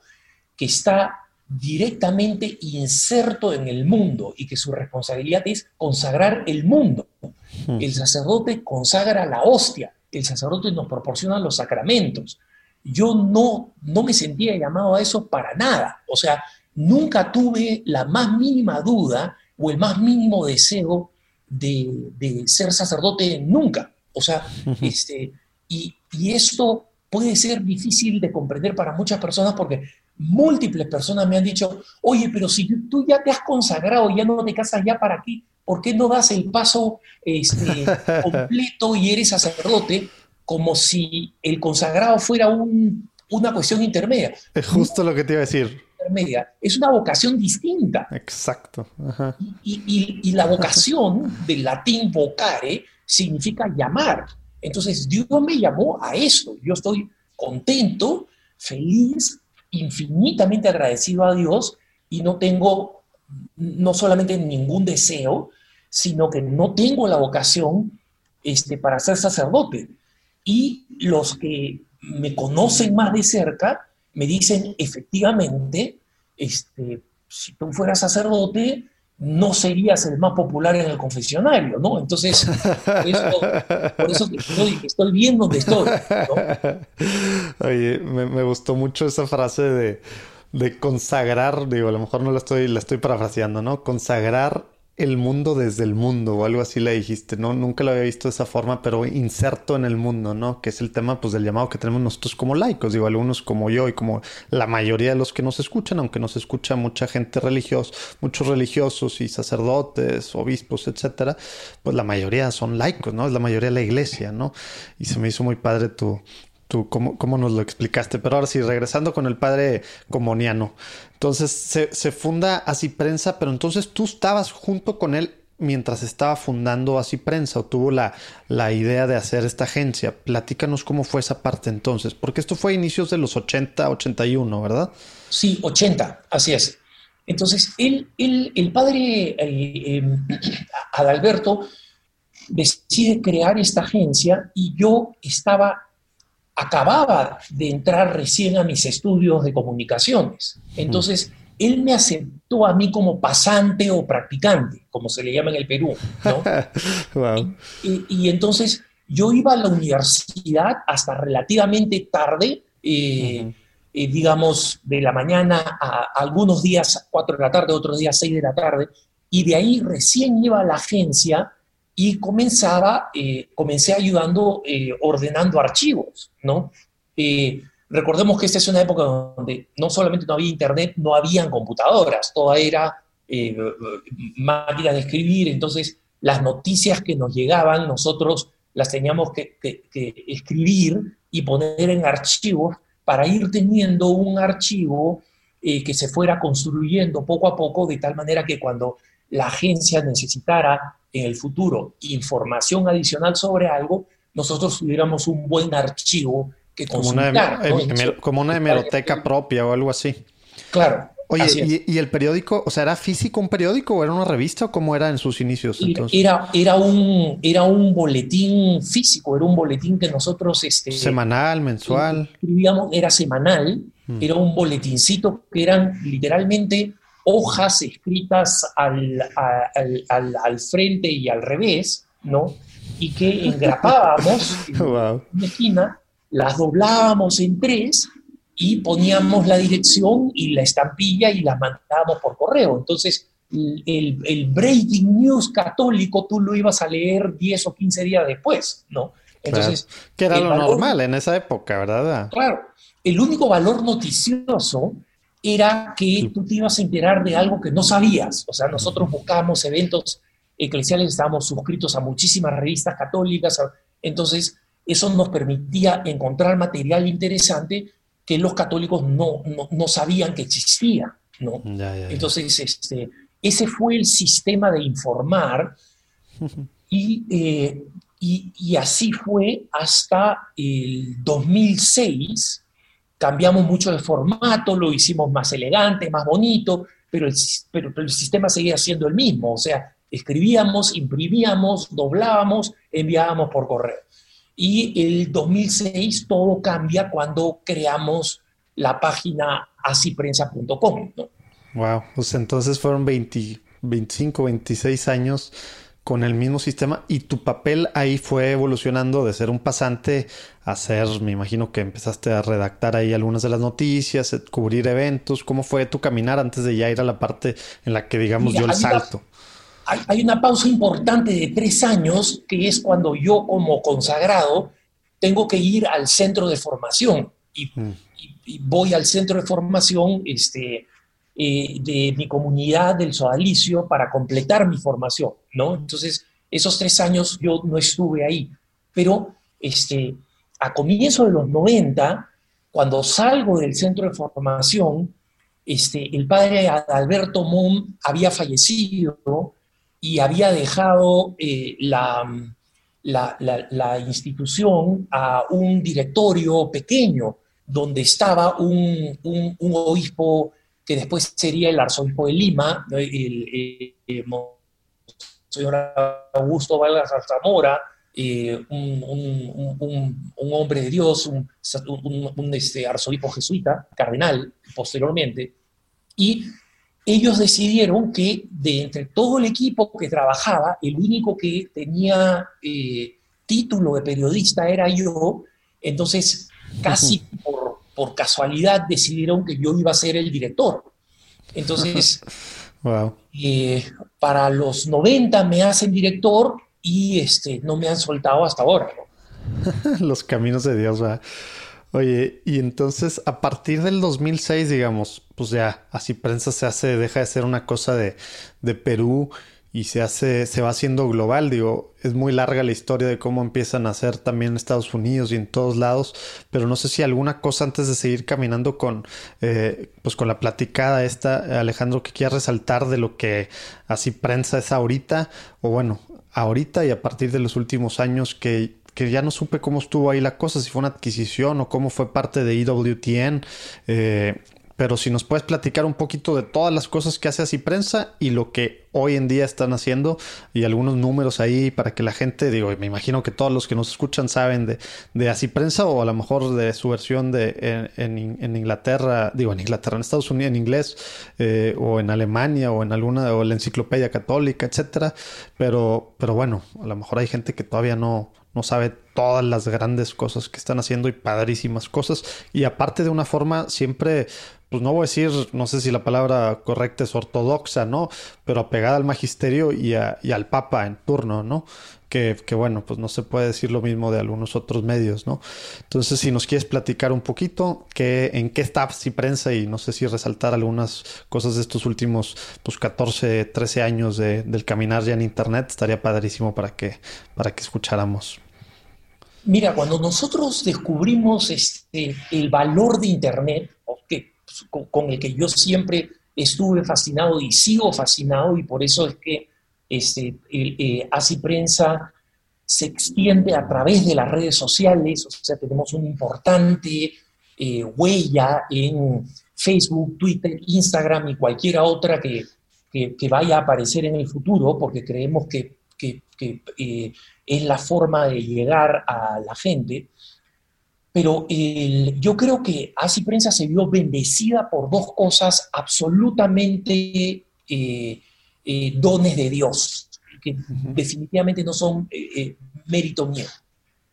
que está directamente inserto en el mundo y que su responsabilidad es consagrar el mundo. Hmm. El sacerdote consagra la hostia, el sacerdote nos proporciona los sacramentos. Yo no, no me sentía llamado a eso para nada. O sea, nunca tuve la más mínima duda o el más mínimo deseo de, ser sacerdote, nunca. O sea, este, y, y esto puede ser difícil de comprender para muchas personas porque múltiples personas me han dicho, oye, pero si tú ya te has consagrado, ya no te casas, ya para qué, ¿por qué no das el paso este, completo y eres sacerdote como si el consagrado fuera una cuestión intermedia? Es justo lo que te iba a decir. Intermedia. Es una vocación distinta. Exacto. Y, y la vocación del latín vocare significa llamar. Entonces Dios me llamó a esto. Yo estoy contento, feliz, infinitamente agradecido a Dios y no tengo no solamente ningún deseo, sino que no tengo la vocación este, para ser sacerdote. Y los que me conocen más de cerca me dicen, efectivamente, este, si tú fueras sacerdote, no serías el más popular en el confesionario, ¿no? Entonces, por eso que estoy, estoy, bien donde estoy. Oye, me, gustó mucho esa frase de, de, consagrar, digo, a lo mejor no la estoy, la estoy parafraseando, ¿no? Consagrar el mundo desde el mundo o algo así le dijiste, ¿no? Nunca lo había visto de esa forma, pero inserto en el mundo, ¿no? Que es el tema pues del llamado que tenemos nosotros como laicos, digo, algunos como yo y como la mayoría de los que nos escuchan, aunque nos escucha mucha gente religiosa, muchos religiosos y sacerdotes, obispos, etcétera, pues la mayoría son laicos, ¿no? Es la mayoría de la iglesia, ¿no? Y se me hizo muy padre tu, tú cómo, cómo, nos lo explicaste. Pero ahora sí, regresando con el padre comoniano. Entonces se, funda Así Prensa, pero entonces tú estabas junto con él mientras estaba fundando Así Prensa o tuvo la, la idea de hacer esta agencia. Platícanos cómo fue esa parte entonces, porque esto fue a inicios de los 80, 81, ¿verdad? Sí, 80, así es. Entonces, él, él el padre em, Adalberto decide crear esta agencia y yo estaba acababa de entrar recién a mis estudios de comunicaciones. Entonces, él me aceptó a mí como pasante o practicante, como se le llama en el Perú. y, entonces yo iba a la universidad hasta relativamente tarde, eh, eh, digamos, de la mañana a, algunos días 4 de la tarde, otros días 6 de la tarde, y de ahí recién iba a la agencia y comenzaba, eh, comencé ayudando eh, ordenando archivos, ¿no? Eh, recordemos que esta es una época donde no solamente no había internet, no habían computadoras, toda era máquina de escribir, entonces las noticias que nos llegaban nosotros las teníamos que escribir y poner en archivos para ir teniendo un archivo que se fuera construyendo poco a poco de tal manera que cuando la agencia necesitara en el futuro información adicional sobre algo, nosotros tuviéramos un buen archivo que consultar. Como una, como una hemeroteca propia o algo así. Claro. Oye, y, el periódico, o sea, era físico un periódico o era una revista o cómo era en sus inicios? Era, era, un, era un boletín físico, era un boletín que nosotros... Este, semanal, mensual. Escribíamos, era semanal, mm. era un boletincito que eran literalmente hojas escritas al, al, frente y al revés, ¿no? Y que engrapábamos en una esquina, las doblábamos en tres y poníamos la dirección y la estampilla y las mandábamos por correo. Entonces, el, el, breaking news católico tú lo ibas a leer 10 o 15 días después, ¿no? Entonces, que era lo normal en esa época, ¿verdad? Claro. El único valor noticioso era que tú te ibas a enterar de algo que no sabías. O sea, nosotros buscábamos eventos eclesiales, estábamos suscritos a muchísimas revistas católicas, entonces eso nos permitía encontrar material interesante que los católicos no, no, sabían que existía. ¿no? Entonces, este, ese fue el sistema de informar y, eh, y, y así fue hasta el 2006 cambiamos mucho de formato, lo hicimos más elegante, más bonito, pero el, pero, el sistema seguía siendo el mismo, o sea, escribíamos, imprimíamos, doblábamos, enviábamos por correo. Y el 2006 todo cambia cuando creamos la página asiprensa.com. Wow, pues entonces fueron 20, 25, 26 años con el mismo sistema y tu papel ahí fue evolucionando de ser un pasante a ser, me imagino que empezaste a redactar ahí algunas de las noticias, eh, cubrir eventos. ¿Cómo fue tu caminar antes de ya ir a la parte en la que, digamos, dio el salto? hay, una pausa importante de tres años, que es cuando yo como consagrado tengo que ir al centro de formación y, mm. voy al centro de formación este, eh, de mi comunidad del Sodalicio para completar mi formación, ¿no? Entonces, esos tres años yo no estuve ahí, pero este, a comienzo de los 90, cuando salgo del centro de formación, este, el padre Alberto Mon había fallecido y había dejado eh, la, la, institución a un directorio pequeño donde estaba un, un, obispo que después sería el arzobispo de Lima, el, señor Augusto Vargas Zamora, eh, un, un, hombre de Dios, un, este, arzobispo jesuita, cardenal, posteriormente, y ellos decidieron que de entre todo el equipo que trabajaba, el único que tenía eh, título de periodista era yo, entonces casi por, por, casualidad decidieron que yo iba a ser el director. Entonces, eh, para los 90 me hacen director y este, no me han soltado hasta ahora. los caminos de Dios, ¿verdad? Oye, y entonces a partir del 2006, digamos, pues ya, así prensa se hace, deja de ser una cosa de, de Perú y se hace, se va haciendo global. Digo, es muy larga la historia de cómo empiezan a hacer también en Estados Unidos y en todos lados, pero no sé si alguna cosa antes de seguir caminando con, eh, pues con la platicada esta, Alejandro, que quieras resaltar de lo que así prensa es ahorita, o bueno, ahorita y a partir de los últimos años que que ya no supe cómo estuvo ahí la cosa, si fue una adquisición o cómo fue parte de IWTN. Eh, pero si nos puedes platicar un poquito de todas las cosas que hace así prensa y lo que hoy en día están haciendo y algunos números ahí para que la gente, digo, me imagino que todos los que nos escuchan saben de, de así prensa o a lo mejor de su versión de en, Inglaterra, digo, en Inglaterra, en Estados Unidos en inglés eh, o en Alemania o en alguna, o la enciclopedia católica, etcétera. Pero, pero bueno, a lo mejor hay gente que todavía no, no sabe todas las grandes cosas que están haciendo y padrísimas cosas. Y aparte de una forma siempre, pues no voy a decir, no sé si la palabra correcta es ortodoxa, ¿no? Pero apegada al magisterio y, al papa en turno, ¿no? Que, bueno, pues no se puede decir lo mismo de algunos otros medios, ¿no? Entonces, si nos quieres platicar un poquito, que, en qué está y prensa y no sé si resaltar algunas cosas de estos últimos, pues 14, 13 años de, del caminar ya en Internet, estaría padrísimo para que, para que escucháramos. Mira, cuando nosotros descubrimos este, el valor de Internet, que, pues, con, el que yo siempre estuve fascinado y sigo fascinado, y por eso es que este, eh, Prensa se extiende a través de las redes sociales, o sea, tenemos una importante eh, huella en Facebook, Twitter, Instagram y cualquier otra que, que, vaya a aparecer en el futuro, porque creemos que, que eh, es la forma de llegar a la gente. Pero yo creo que Así Prensa se vio bendecida por dos cosas absolutamente eh, eh, dones de Dios, que definitivamente no son eh, mérito mío.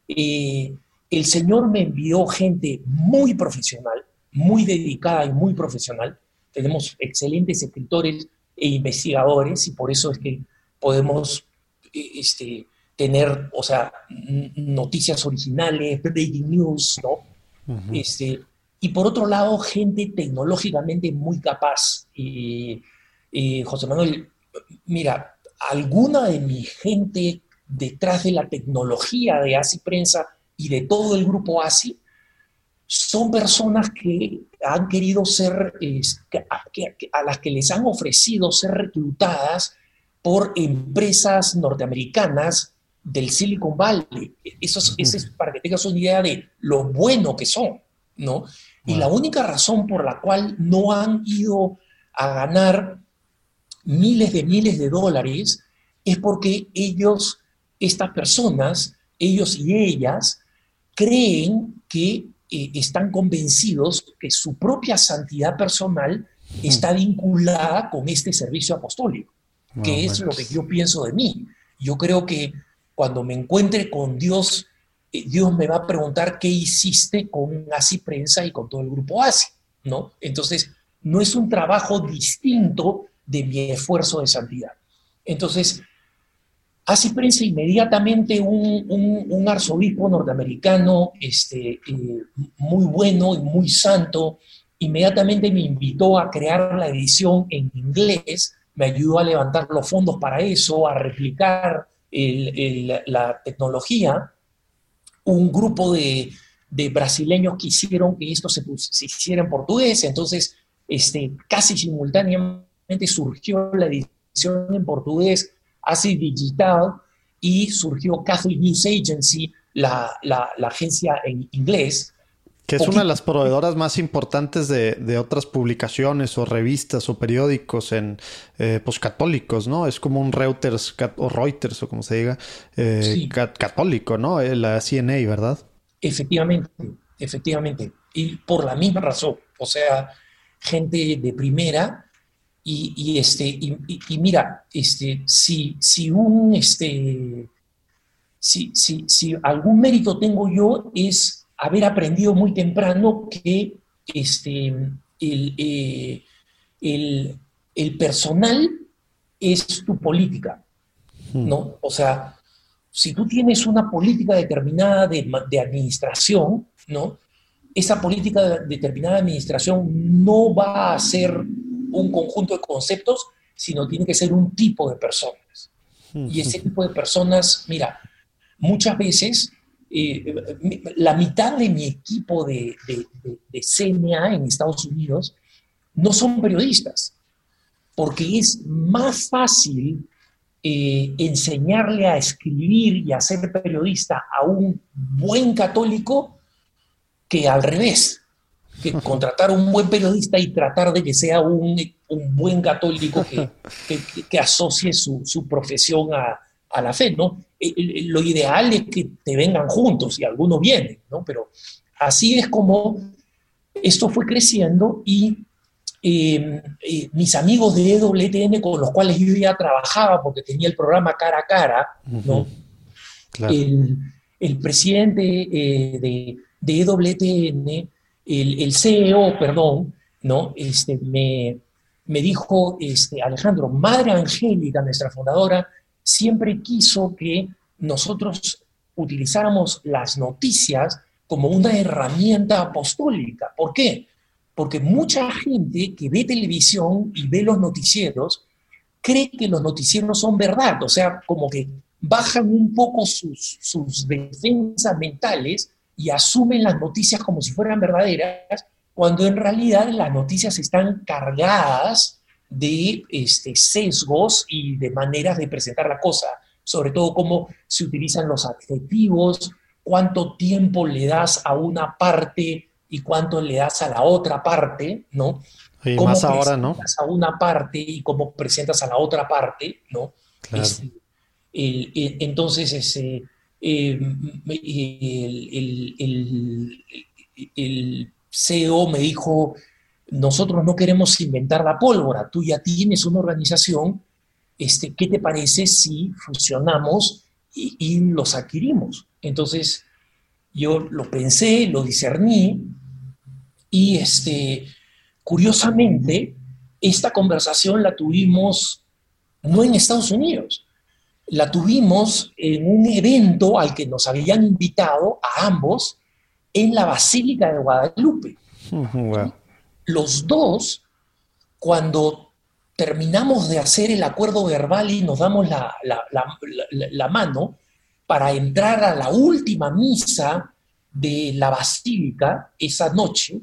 el Señor me envió gente muy profesional, muy dedicada y muy profesional. Tenemos excelentes escritores e investigadores y por eso es que podemos este, tener, o sea, noticias originales, breaking news, ¿no? este, y por otro lado, gente tecnológicamente muy capaz. Y, José Manuel, mira, alguna de mi gente detrás de la tecnología de ASI Prensa y de todo el grupo ASI son personas que han querido ser, a las que les han ofrecido ser reclutadas por empresas norteamericanas del Silicon Valley. Eso es, para que tengas una idea de lo bueno que son, ¿no? Y la única razón por la cual no han ido a ganar miles de miles de dólares es porque ellos, estas personas, ellos y ellas, creen que eh, están convencidos que su propia santidad personal está vinculada con este servicio apostólico, que es lo que yo pienso de mí. Yo creo que cuando me encuentre con Dios, eh, Dios me va a preguntar qué hiciste con ASI Prensa y con todo el grupo ASI, ¿no? Entonces, no es un trabajo distinto de mi esfuerzo de santidad. Entonces, ASI Prensa inmediatamente un, arzobispo norteamericano este, eh, muy bueno y muy santo, inmediatamente me invitó a crear la edición en inglés, me ayudó a levantar los fondos para eso, a replicar la tecnología. Un grupo de, brasileños quisieron que esto se, hiciera en portugués, entonces este, casi simultáneamente surgió la edición en portugués, así digital, y surgió Catholic News Agency, la, la agencia en inglés, que es una de las proveedoras más importantes de, otras publicaciones o revistas o periódicos en eh, pues, católicos, ¿no? Es como un Reuters o Reuters o como se diga, eh, católico, ¿no? Eh, la CNA, ¿verdad? Efectivamente, efectivamente. Y por la misma razón, o sea, gente de primera y, este, y, mira, este, si, si un, este, si, si, si algún mérito tengo yo es haber aprendido muy temprano que este, el, eh, el, personal es tu política, hmm. ¿no? O sea, si tú tienes una política determinada de, de administración, ¿no? Esa política determinada de administración no va a ser un conjunto de conceptos, sino tiene que ser un tipo de personas. Hmm. Y ese tipo de personas, mira, muchas veces eh, la mitad de mi equipo de, de, CNA en Estados Unidos no son periodistas, porque es más fácil eh, enseñarle a escribir y a ser periodista a un buen católico que al revés, que contratar a un buen periodista y tratar de que sea un, buen católico que, que, asocie su, su profesión a, a la fe, ¿no? Eh, eh, lo ideal es que te vengan juntos y algunos vienen, ¿no? Pero así es como esto fue creciendo y em, eh, mis amigos de EWTN con los cuales yo ya trabajaba porque tenía el programa cara a cara, ¿no? el, presidente de, de, EWTN, el, CEO, perdón, ¿no? Este, me, me dijo, este, Alejandro, Madre Angélica, nuestra fundadora, siempre quiso que nosotros utilizáramos las noticias como una herramienta apostólica. ¿Por qué? Porque mucha gente que ve televisión y ve los noticieros cree que los noticieros son verdad, o sea, como que bajan un poco sus, sus defensas mentales y asumen las noticias como si fueran verdaderas, cuando en realidad las noticias están cargadas de este, sesgos y de maneras de presentar la cosa, sobre todo cómo se utilizan los adjetivos, cuánto tiempo le das a una parte y cuánto le das a la otra parte, ¿no? Y más ahora, ¿no? a una parte y cómo presentas a la otra parte, ¿no? Este, entonces, ese, em, el, el, CEO me dijo, nosotros no queremos inventar la pólvora, tú ya tienes una organización, este, ¿qué te parece si fusionamos y, los adquirimos? Entonces, yo lo pensé, lo discerní y este, curiosamente, esta conversación la tuvimos no en Estados Unidos, la tuvimos en un evento al que nos habían invitado a ambos en la Basílica de Guadalupe los dos, cuando terminamos de hacer el acuerdo verbal y nos damos la, mano para entrar a la última misa de la basílica esa noche,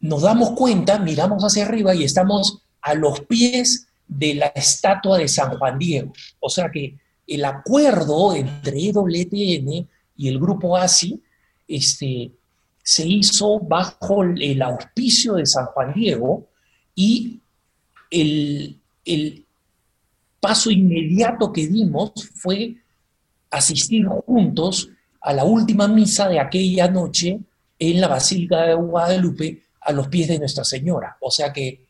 nos damos cuenta, miramos hacia arriba y estamos a los pies de la estatua de San Juan Diego. O sea que el acuerdo entre EWTN y el grupo ASI este, se hizo bajo el auspicio de San Juan Diego y el, paso inmediato que dimos fue asistir juntos a la última misa de aquella noche en la Basílica de Guadalupe a los pies de Nuestra Señora. O sea que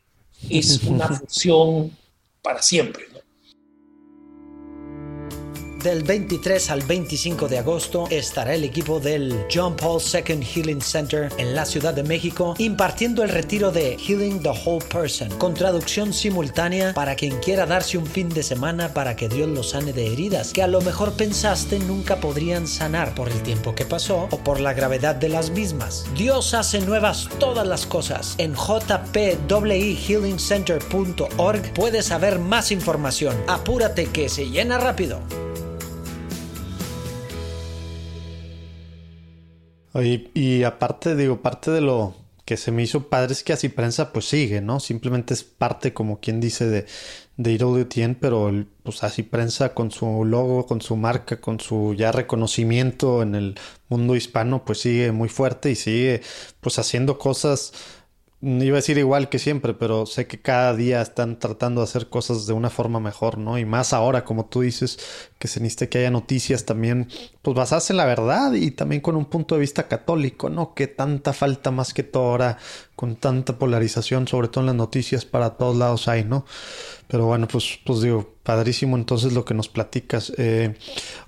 es una función para siempre. Del 23 al 25 de agosto estará el equipo del John Paul II Healing Center en la Ciudad de México impartiendo el retiro de Healing the Whole Person con traducción simultánea para quien quiera darse un fin de semana para que Dios lo sane de heridas que a lo mejor pensaste nunca podrían sanar por el tiempo que pasó o por la gravedad de las mismas. Dios hace nuevas todas las cosas. En jpwehealingcenter.org puedes saber más información. Apúrate que se llena rápido. Y aparte, digo, parte de lo que se me hizo padre es que así prensa pues sigue, ¿no? Simplemente es parte, como quien dice, de, de IWTN, pero pues así prensa con su logo, con su marca, con su ya reconocimiento en el mundo hispano, pues sigue muy fuerte y sigue pues haciendo cosas iba a decir igual que siempre, pero sé que cada día están tratando de hacer cosas de una forma mejor, ¿no? Y más ahora, como tú dices, que se necesita que haya noticias también, pues basadas en la verdad y también con un punto de vista católico, ¿no? Que tanta falta más que todo ahora, con tanta polarización, sobre todo en las noticias, para todos lados hay, ¿no? Pero bueno, pues, pues digo, padrísimo entonces lo que nos platicas. Eh,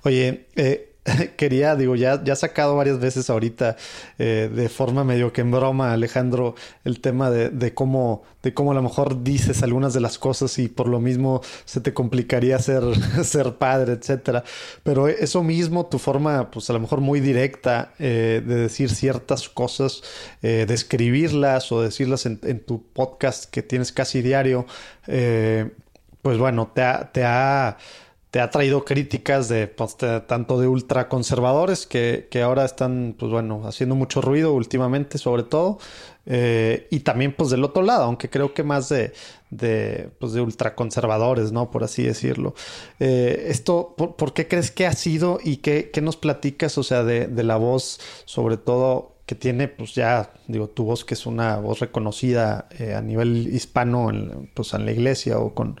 oye, eh, quería, digo, ya, ya ha sacado varias veces ahorita eh, de forma medio que en broma, Alejandro, el tema de, de, cómo, de cómo a lo mejor dices algunas de las cosas y por lo mismo se te complicaría ser, ser padre, etcétera. Pero eso mismo, tu forma, pues a lo mejor muy directa eh, de decir ciertas cosas, eh, de escribirlas o decirlas en, en, tu podcast que tienes casi diario, pues bueno, te te ha te ha traído críticas de, pues, tanto de ultraconservadores que, que ahora están, pues bueno, haciendo mucho ruido últimamente, sobre todo, eh, y también pues del otro lado, aunque creo que más de, de, pues, de ultraconservadores, ¿no? Por así decirlo. Eh, esto, por, qué crees que ha sido y qué, qué nos platicas, o sea, de, de, la voz, sobre todo que tiene, pues ya, digo, tu voz que es una voz reconocida eh, a nivel hispano, en, pues en la iglesia o con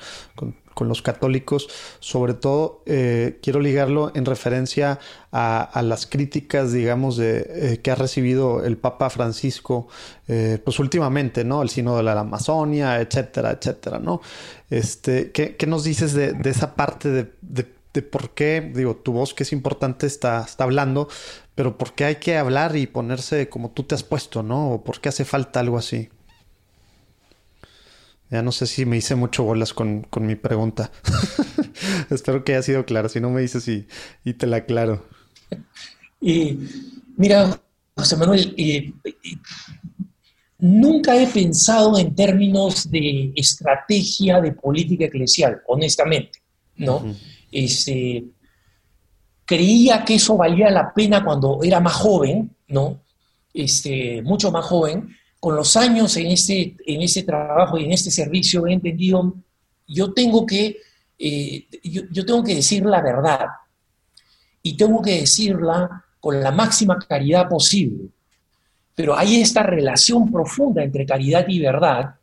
con los católicos, sobre todo eh, quiero ligarlo en referencia a, las críticas, digamos, de, eh, que ha recibido el Papa Francisco, eh, pues últimamente, ¿no? El Sínodo de la Amazonia, etcétera, etcétera, ¿no? Este, ¿qué, qué nos dices de, de esa parte de, de, de, por qué, digo, tu voz que es importante está, está hablando, pero por qué hay que hablar y ponerse como tú te has puesto, ¿no? ¿O por qué hace falta algo así? Ya no sé si me hice mucho bolas con, mi pregunta. Espero que haya sido claro. Si no me dices y, y te la aclaro. Y mira, José Manuel, nunca he pensado en términos de estrategia de política eclesial, honestamente, ¿no? este, creía que eso valía la pena cuando era más joven, ¿no? Este, mucho más joven, con los años en este, en este trabajo y en este servicio he entendido, yo tengo que, eh, yo, tengo que decir la verdad y tengo que decirla con la máxima caridad posible. Pero hay esta relación profunda entre caridad y verdad,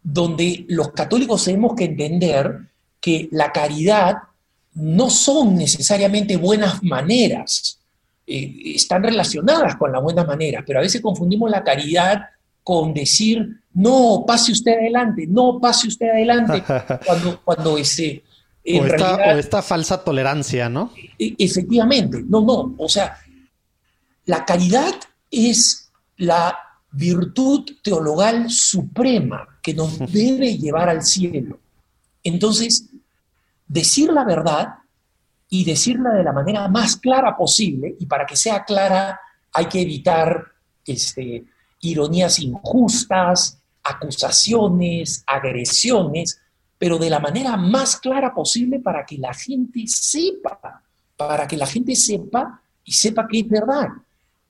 donde los católicos tenemos que entender que la caridad no son necesariamente buenas maneras, eh, están relacionadas con la buena manera, pero a veces confundimos la caridad con decir, no, pase usted adelante, no, pase usted adelante, cuando, cuando ese... o, esta, o esta falsa tolerancia, ¿no? E, efectivamente, no, no, o sea, la caridad es la virtud teologal suprema que nos debe llevar al cielo. Entonces, decir la verdad y decirla de la manera más clara posible, y para que sea clara hay que evitar este, ironías injustas, acusaciones, agresiones, pero de la manera más clara posible para que la gente sepa, para que la gente sepa y sepa que es verdad.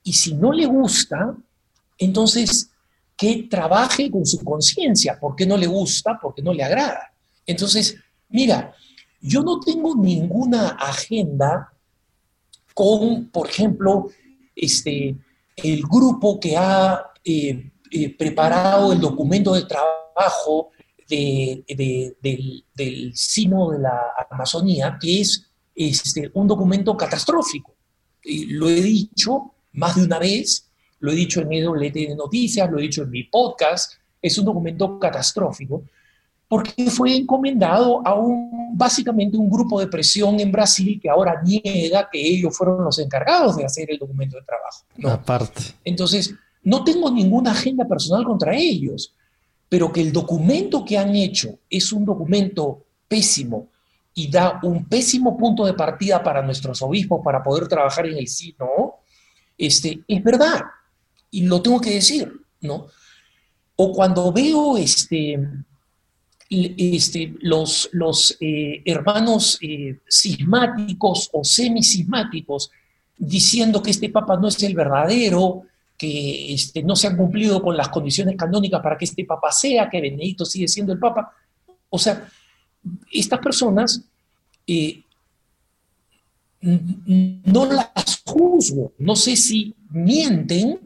Y si no le gusta, entonces que trabaje con su conciencia, ¿por qué no le gusta? ¿Por qué no le agrada? Entonces, mira, yo no tengo ninguna agenda con, por ejemplo, este, el grupo que ha eh, eh, preparado el documento de trabajo del, del Sino de la Amazonía, que es este, un documento catastrófico. lo he dicho más de una vez, lo he dicho en EWT de Noticias, lo he dicho en mi podcast, es un documento catastrófico, porque fue encomendado a un, básicamente un grupo de presión en Brasil que ahora niega que ellos fueron los encargados de hacer el documento de trabajo. Aparte. Entonces, no tengo ninguna agenda personal contra ellos, pero que el documento que han hecho es un documento pésimo y da un pésimo punto de partida para nuestros obispos para poder trabajar en el sí, ¿no? Este, es verdad, y lo tengo que decir, ¿no? O cuando veo este, este, los, eh, hermanos eh, cismáticos o semisismáticos diciendo que este papa no es el verdadero, que este, no se han cumplido con las condiciones canónicas para que este papa sea, que Benedicto sigue siendo el papa. O sea, estas personas eh, no las juzgo, no sé si mienten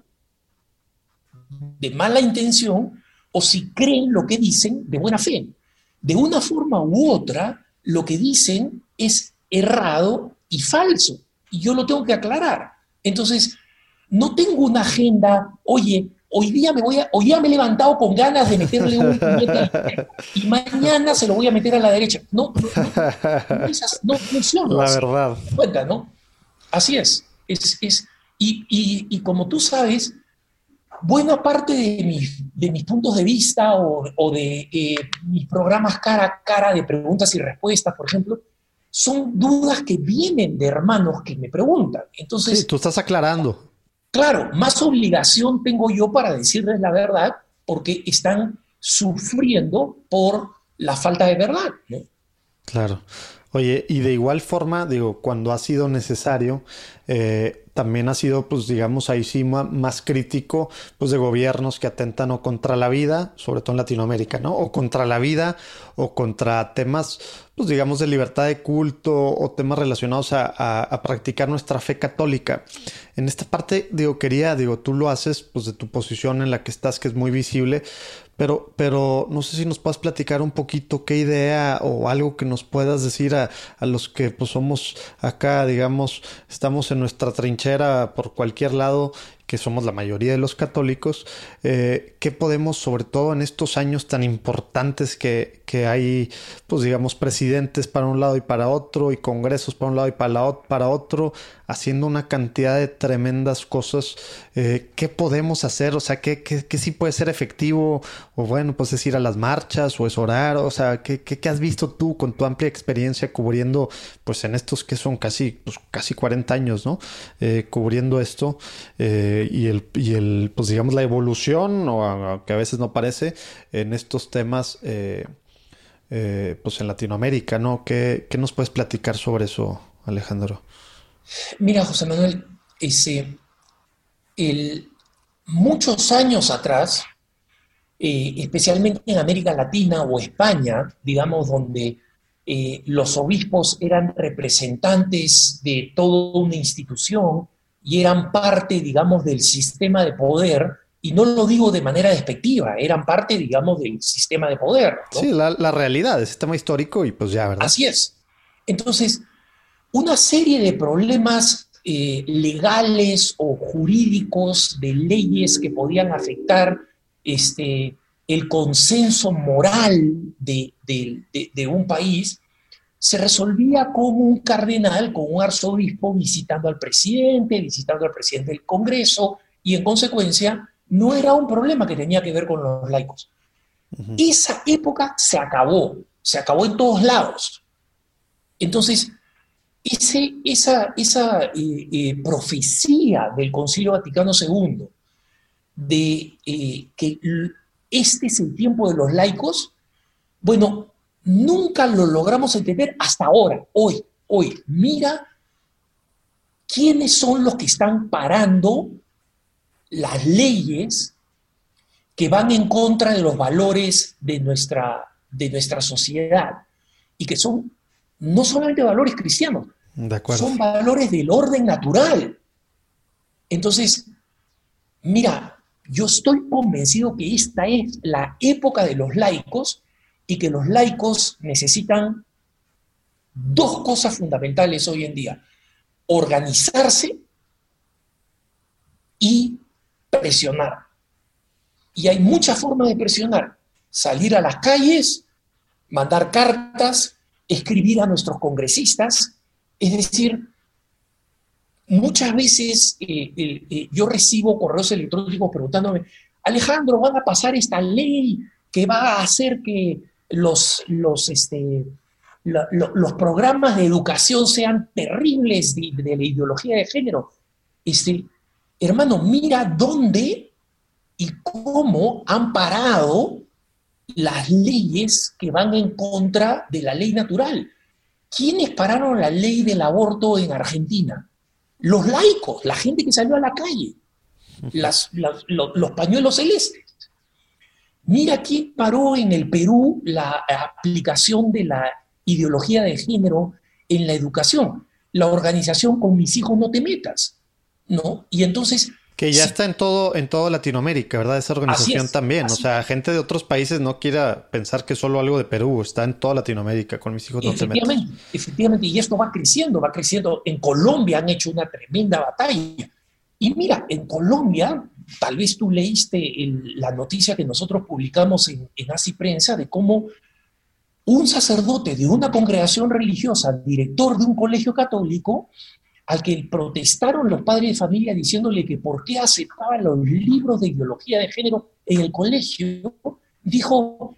de mala intención o si creen lo que dicen de buena fe. De una forma u otra, lo que dicen es errado y falso. Y yo lo tengo que aclarar. Entonces, no tengo una agenda, oye, hoy día me voy a, hoy día me he levantado con ganas de meterle un y mañana se lo voy a meter a la derecha. No, no, funciona. La verdad. Cuenta, ¿no? Así es. es, es y, y como tú sabes, buena parte de mis, de mis puntos de vista o, de eh, mis programas cara a cara de preguntas y respuestas, por ejemplo, son dudas que vienen de hermanos que me preguntan. Entonces, sí, tú estás aclarando. Claro, más obligación tengo yo para decirles la verdad porque están sufriendo por la falta de verdad. Claro. Oye, y de igual forma, digo, cuando ha sido necesario, eh, también ha sido, pues digamos, ahí sí más crítico, pues de gobiernos que atentan o contra la vida, sobre todo en Latinoamérica, ¿no? O contra la vida o contra temas, pues digamos, de libertad de culto o temas relacionados a, practicar nuestra fe católica. En esta parte, digo, quería, digo, tú lo haces, pues de tu posición en la que estás, que es muy visible, pero, pero no sé si nos puedas platicar un poquito qué idea o algo que nos puedas decir a, a los que pues somos acá, digamos, estamos en nuestra trinchera por cualquier lado que somos la mayoría de los católicos, eh, ¿qué podemos, sobre todo en estos años tan importantes que, que, hay, pues digamos, presidentes para un lado y para otro, y congresos para un lado y para, para otro, haciendo una cantidad de tremendas cosas, eh, ¿qué podemos hacer? O sea, ¿qué, ¿qué, sí puede ser efectivo? O bueno, pues es ir a las marchas o es orar, o sea, ¿qué, qué, has visto tú con tu amplia experiencia cubriendo, pues en estos que son casi, pues, casi 40 años, ¿no? Eh, cubriendo esto. Y, el, y el, pues digamos, la evolución, o que a veces no parece, en estos temas, eh, eh, pues en Latinoamérica, ¿no? ¿Qué, ¿Qué, nos puedes platicar sobre eso, Alejandro? Mira, José Manuel, ese, el, muchos años atrás, eh, especialmente en América Latina o España, digamos, donde los obispos eran representantes de toda una institución, y eran parte, digamos, del sistema de poder, y no lo digo de manera despectiva, eran parte, digamos, del sistema de poder. Sí, la, realidad, el sistema histórico y pues ya, ¿verdad? Así es. Entonces, una serie de problemas eh, legales o jurídicos, de leyes que podían afectar este, el consenso moral de, de un país, se resolvía con un cardenal, con un arzobispo visitando al presidente, visitando al presidente del Congreso, y en consecuencia no era un problema que tenía que ver con los laicos. Esa época se acabó, se acabó en todos lados. Entonces, ese, esa, esa eh, eh, profecía del Concilio Vaticano II de eh, que este es el tiempo de los laicos, bueno, Nunca lo logramos entender hasta ahora, hoy, hoy. Mira quiénes son los que están parando las leyes que van en contra de los valores de nuestra, de nuestra sociedad y que son no solamente valores cristianos, son valores del orden natural. Entonces, mira, yo estoy convencido que esta es la época de los laicos y que los laicos necesitan dos cosas fundamentales hoy en día. Organizarse y presionar. Y hay muchas formas de presionar. Salir a las calles, mandar cartas, escribir a nuestros congresistas. Es decir, muchas veces eh, eh, yo recibo correos electrónicos preguntándome, Alejandro, van a pasar esta ley que va a hacer que los, los, este, los programas de educación sean terribles de, la ideología de género. Este, hermano, mira dónde y cómo han parado las leyes que van en contra de la ley natural. ¿Quiénes pararon la ley del aborto en Argentina? Los laicos, la gente que salió a la calle, los, los pañuelos celestes. Mira quién paró en el Perú la aplicación de la ideología de género en la educación. La organización con mis hijos no te metas, ¿no? Y entonces... Que ya está en todo, en toda Latinoamérica, ¿verdad? Esa organización también. O sea, gente de otros países no quiera pensar que solo algo de Perú, está en toda Latinoamérica, con mis hijos no te metas. Efectivamente, y esto va creciendo, va creciendo. En Colombia han hecho una tremenda batalla. Y mira, en Colombia, tal vez tú leíste la noticia que nosotros publicamos en, en Prensa de cómo un sacerdote de una congregación religiosa, director de un colegio católico, al que protestaron los padres de familia diciéndole que por qué aceptaba los libros de ideología de género en el colegio, dijo,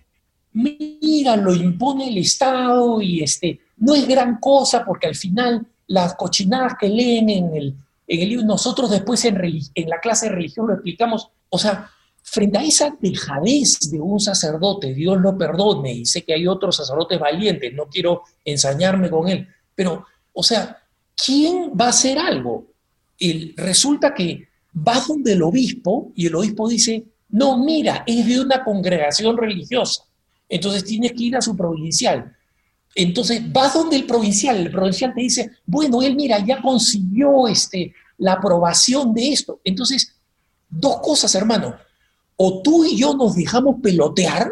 mira, lo impone el Estado y este, no es gran cosa porque al final las cochinadas que leen en el, en el libro, nosotros después en, la clase de religión lo explicamos, o sea, frente a esa dejadez de un sacerdote, Dios lo perdone, y sé que hay otros sacerdotes valientes, no quiero ensañarme con él, pero, o sea, ¿quién va a hacer algo? Resulta que va donde el obispo y el obispo dice, no, mira, es de una congregación religiosa, entonces tienes que ir a su provincial. Entonces vas donde el provincial, el provincial te dice, bueno, él mira, ya consiguió este, la aprobación de esto. Entonces, dos cosas, hermano o tú y yo nos dejamos pelotear,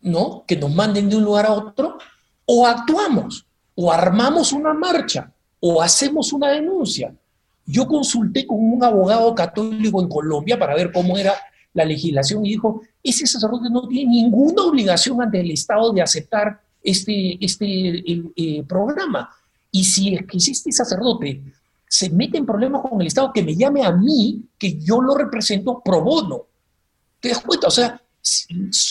¿no? Que nos manden de un lugar a otro, o actuamos, o armamos una marcha, o hacemos una denuncia. Yo consulté con un abogado católico en Colombia para ver cómo era la legislación y dijo, ese sacerdote no tiene ninguna obligación ante el Estado de aceptar este, este eh, programa. Y si es que este sacerdote se mete en problemas con el Estado, que me llame a mí, que yo lo represento pro bono. ¿Te das cuenta? O sea,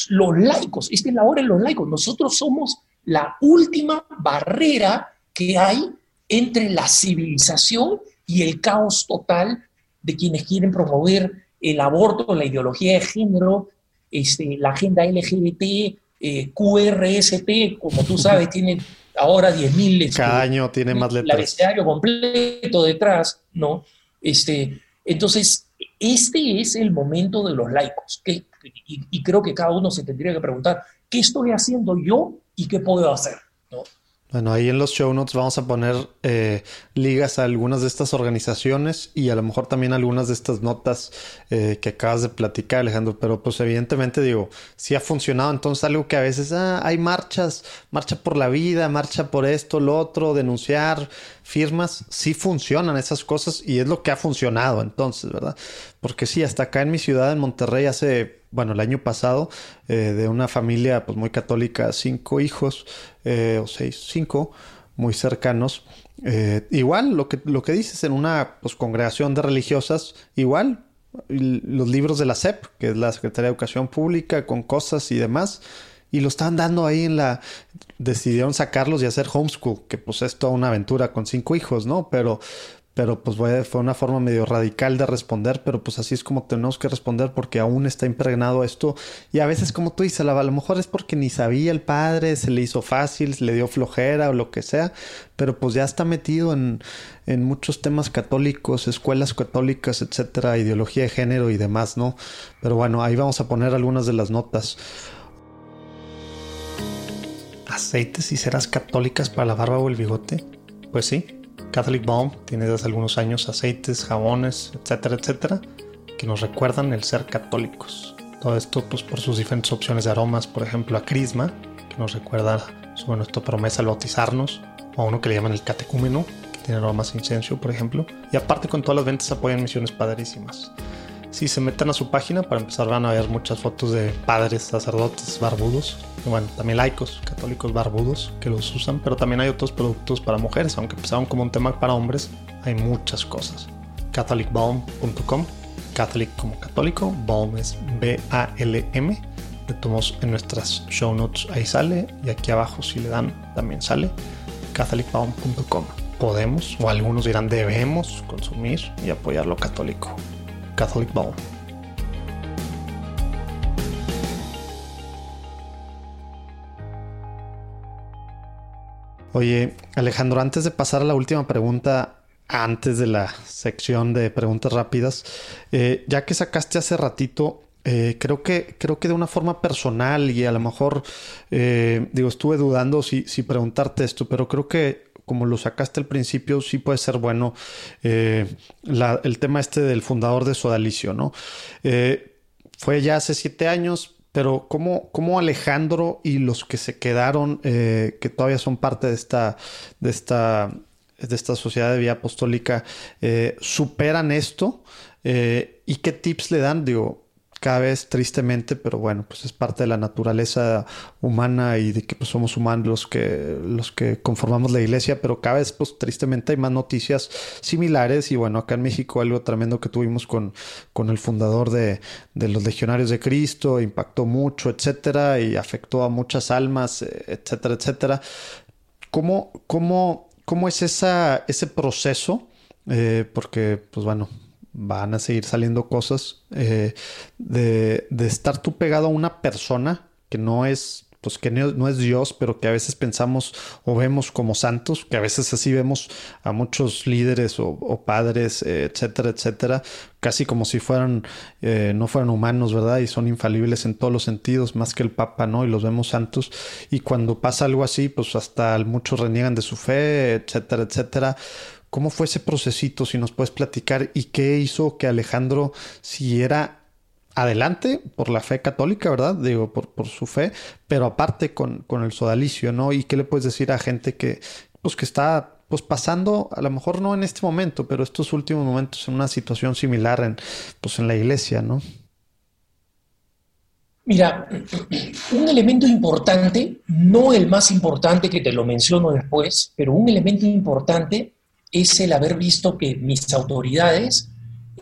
los laicos, esta es la hora de los laicos, nosotros somos la última barrera que hay entre la civilización y el caos total de quienes quieren promover el aborto, la ideología de género, este, la agenda LGBT, eh, QRSP, como tú sabes, tiene ahora 10.000... Este, Cada año tiene más letras. El abecedario completo detrás, ¿no? Este, entonces, este es el momento de los laicos, que, y, creo que cada uno se tendría que preguntar, ¿qué estoy haciendo yo y qué puedo hacer? Bueno, ahí en los show notes vamos a poner eh, ligas a algunas de estas organizaciones y a lo mejor también algunas de estas notas eh, que acabas de platicar, Alejandro. Pero pues evidentemente digo, si ha funcionado, entonces algo que a veces ah, hay marchas, marcha por la vida, marcha por esto, lo otro, denunciar firmas, sí funcionan esas cosas y es lo que ha funcionado entonces, ¿verdad? Porque sí, hasta acá en mi ciudad, en Monterrey, hace bueno, el año pasado, eh, de una familia pues muy católica, cinco hijos, eh, o seis, cinco, muy cercanos. Eh, igual, lo que, lo que dices, en una pues, congregación de religiosas, igual, los libros de la SEP, que es la Secretaría de Educación Pública, con cosas y demás, y lo estaban dando ahí en la... Decidieron sacarlos y hacer homeschool, que pues es toda una aventura con cinco hijos, ¿no? Pero pero pues fue una forma medio radical de responder, pero pues así es como tenemos que responder porque aún está impregnado esto y a veces como tú dices, a lo mejor es porque ni sabía el padre, se le hizo fácil, se le dio flojera o lo que sea, pero pues ya está metido en, en muchos temas católicos, escuelas católicas, etcétera, ideología de género y demás, ¿no? Pero bueno, ahí vamos a poner algunas de las notas. ¿Aceites y ceras católicas para la barba o el bigote? Pues sí, Catholic Balm tiene desde algunos años aceites, jabones, etcétera, etcétera, que nos recuerdan el ser católicos. Todo esto pues por sus diferentes opciones de aromas, por ejemplo a Crisma, que nos recuerda sobre nuestra promesa al bautizarnos, o a uno que le llaman el catecúmeno, que tiene aromas de incienso, por ejemplo. Y aparte con todas las ventas apoyan misiones padrísimas. Si se meten a su página, para empezar van a ver muchas fotos de padres, sacerdotes, barbudos, bueno, también laicos, católicos barbudos que los usan, pero también hay otros productos para mujeres, aunque empezaron como un tema para hombres, hay muchas cosas. catholicbalm.com, catholic como católico, balm es B-A-L-M, le tomamos en nuestras show notes, ahí sale, y aquí abajo si le dan también sale, catholicbalm.com. Podemos, o algunos dirán debemos consumir y apoyar lo católico. Catholic Balm. Oye, Alejandro, antes de pasar a la última pregunta, antes de la sección de preguntas rápidas, eh, ya que sacaste hace ratito, eh, creo que creo que de una forma personal y a lo mejor eh, digo estuve dudando si, si preguntarte esto, pero creo que como lo sacaste al principio, sí puede ser bueno el tema este del fundador de Sodalicio, ¿no? fue ya hace siete años, pero ¿cómo, cómo Alejandro y los que se quedaron, eh, que todavía son parte de esta, de esta, de esta sociedad de vía apostólica, eh, superan esto? Eh, ¿Y qué tips le dan? Digo, cada vez tristemente, pero bueno, pues es parte de la naturaleza humana y de que pues, somos humanos los que, los que conformamos la iglesia, pero cada vez pues tristemente hay más noticias similares y bueno, acá en México algo tremendo que tuvimos con, con el fundador de, de los legionarios de Cristo, impactó mucho, etcétera, y afectó a muchas almas, etcétera, etcétera. ¿Cómo, cómo, cómo es esa, ese proceso? Eh, porque pues bueno, van a seguir saliendo cosas eh, de, de, estar tú pegado a una persona que no es pues que no, es Dios, pero que a veces pensamos o vemos como santos, que a veces así vemos a muchos líderes o, padres, eh, etcétera, etcétera, casi como si fueran, eh, no fueran humanos, ¿verdad? Y son infalibles en todos los sentidos, más que el Papa, ¿no? Y los vemos santos. Y cuando pasa algo así, pues hasta muchos reniegan de su fe, etcétera, etcétera. ¿Cómo fue ese procesito? Si nos puedes platicar y qué hizo que Alejandro siguiera adelante por la fe católica, ¿verdad? Digo, por, su fe, pero aparte con, con, el sodalicio, ¿no? ¿Y qué le puedes decir a gente que, pues, que está pues pasando, a lo mejor no en este momento, pero estos últimos momentos en una situación similar en, pues, en la iglesia, ¿no? Mira, un elemento importante, no el más importante que te lo menciono después, pero un elemento importante es el haber visto que mis autoridades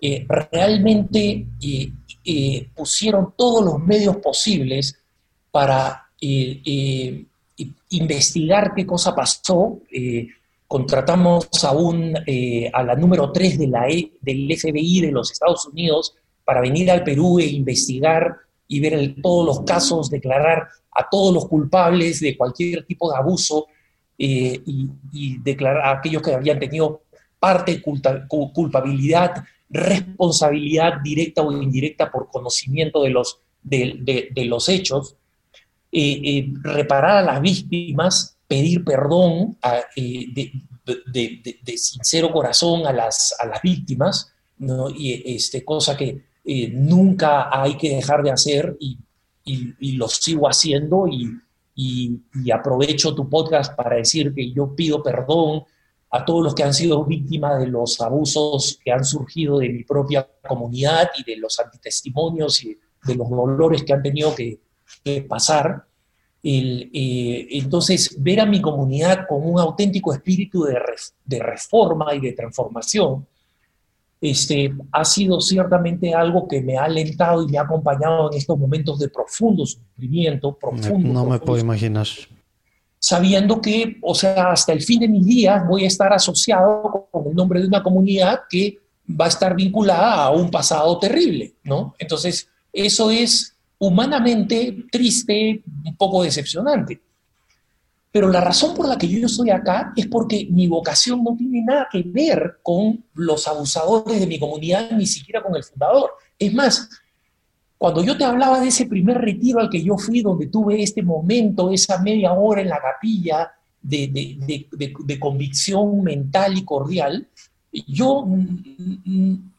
eh, realmente eh, eh, pusieron todos los medios posibles para investigar qué cosa pasó. contratamos a, a la número 3 de la e, del FBI de los Estados Unidos para venir al Perú e investigar y ver todos los casos, declarar a todos los culpables de cualquier tipo de abuso eh, y, declarar a aquellos que habían tenido parte de culpabilidad, responsabilidad directa o indirecta por conocimiento de los, de, los hechos, eh, eh, reparar a las víctimas, pedir perdón de, sincero corazón a las, a las víctimas, y, este, cosa que nunca hay que dejar de hacer y, y lo sigo haciendo y, y, aprovecho tu podcast para decir que yo pido perdón a todos los que han sido víctimas de los abusos que han surgido de mi propia comunidad y de los antitestimonios y de los dolores que han tenido que, pasar. Eh, entonces, ver a mi comunidad con un auténtico espíritu de reforma y de transformación este, ha sido ciertamente algo que me ha alentado y me ha acompañado en estos momentos de profundo sufrimiento, profundo. No, me puedo imaginar. Sabiendo que, o sea, hasta el fin de mis días voy a estar asociado con el nombre de una comunidad que va a estar vinculada a un pasado terrible, ¿no? Entonces, eso es humanamente triste, un poco decepcionante. Pero la razón por la que yo estoy acá es porque mi vocación no tiene nada que ver con los abusadores de mi comunidad, ni siquiera con el fundador. Es más, cuando yo te hablaba de ese primer retiro al que yo fui, donde tuve este momento, esa media hora en la capilla de, convicción mental y cordial, yo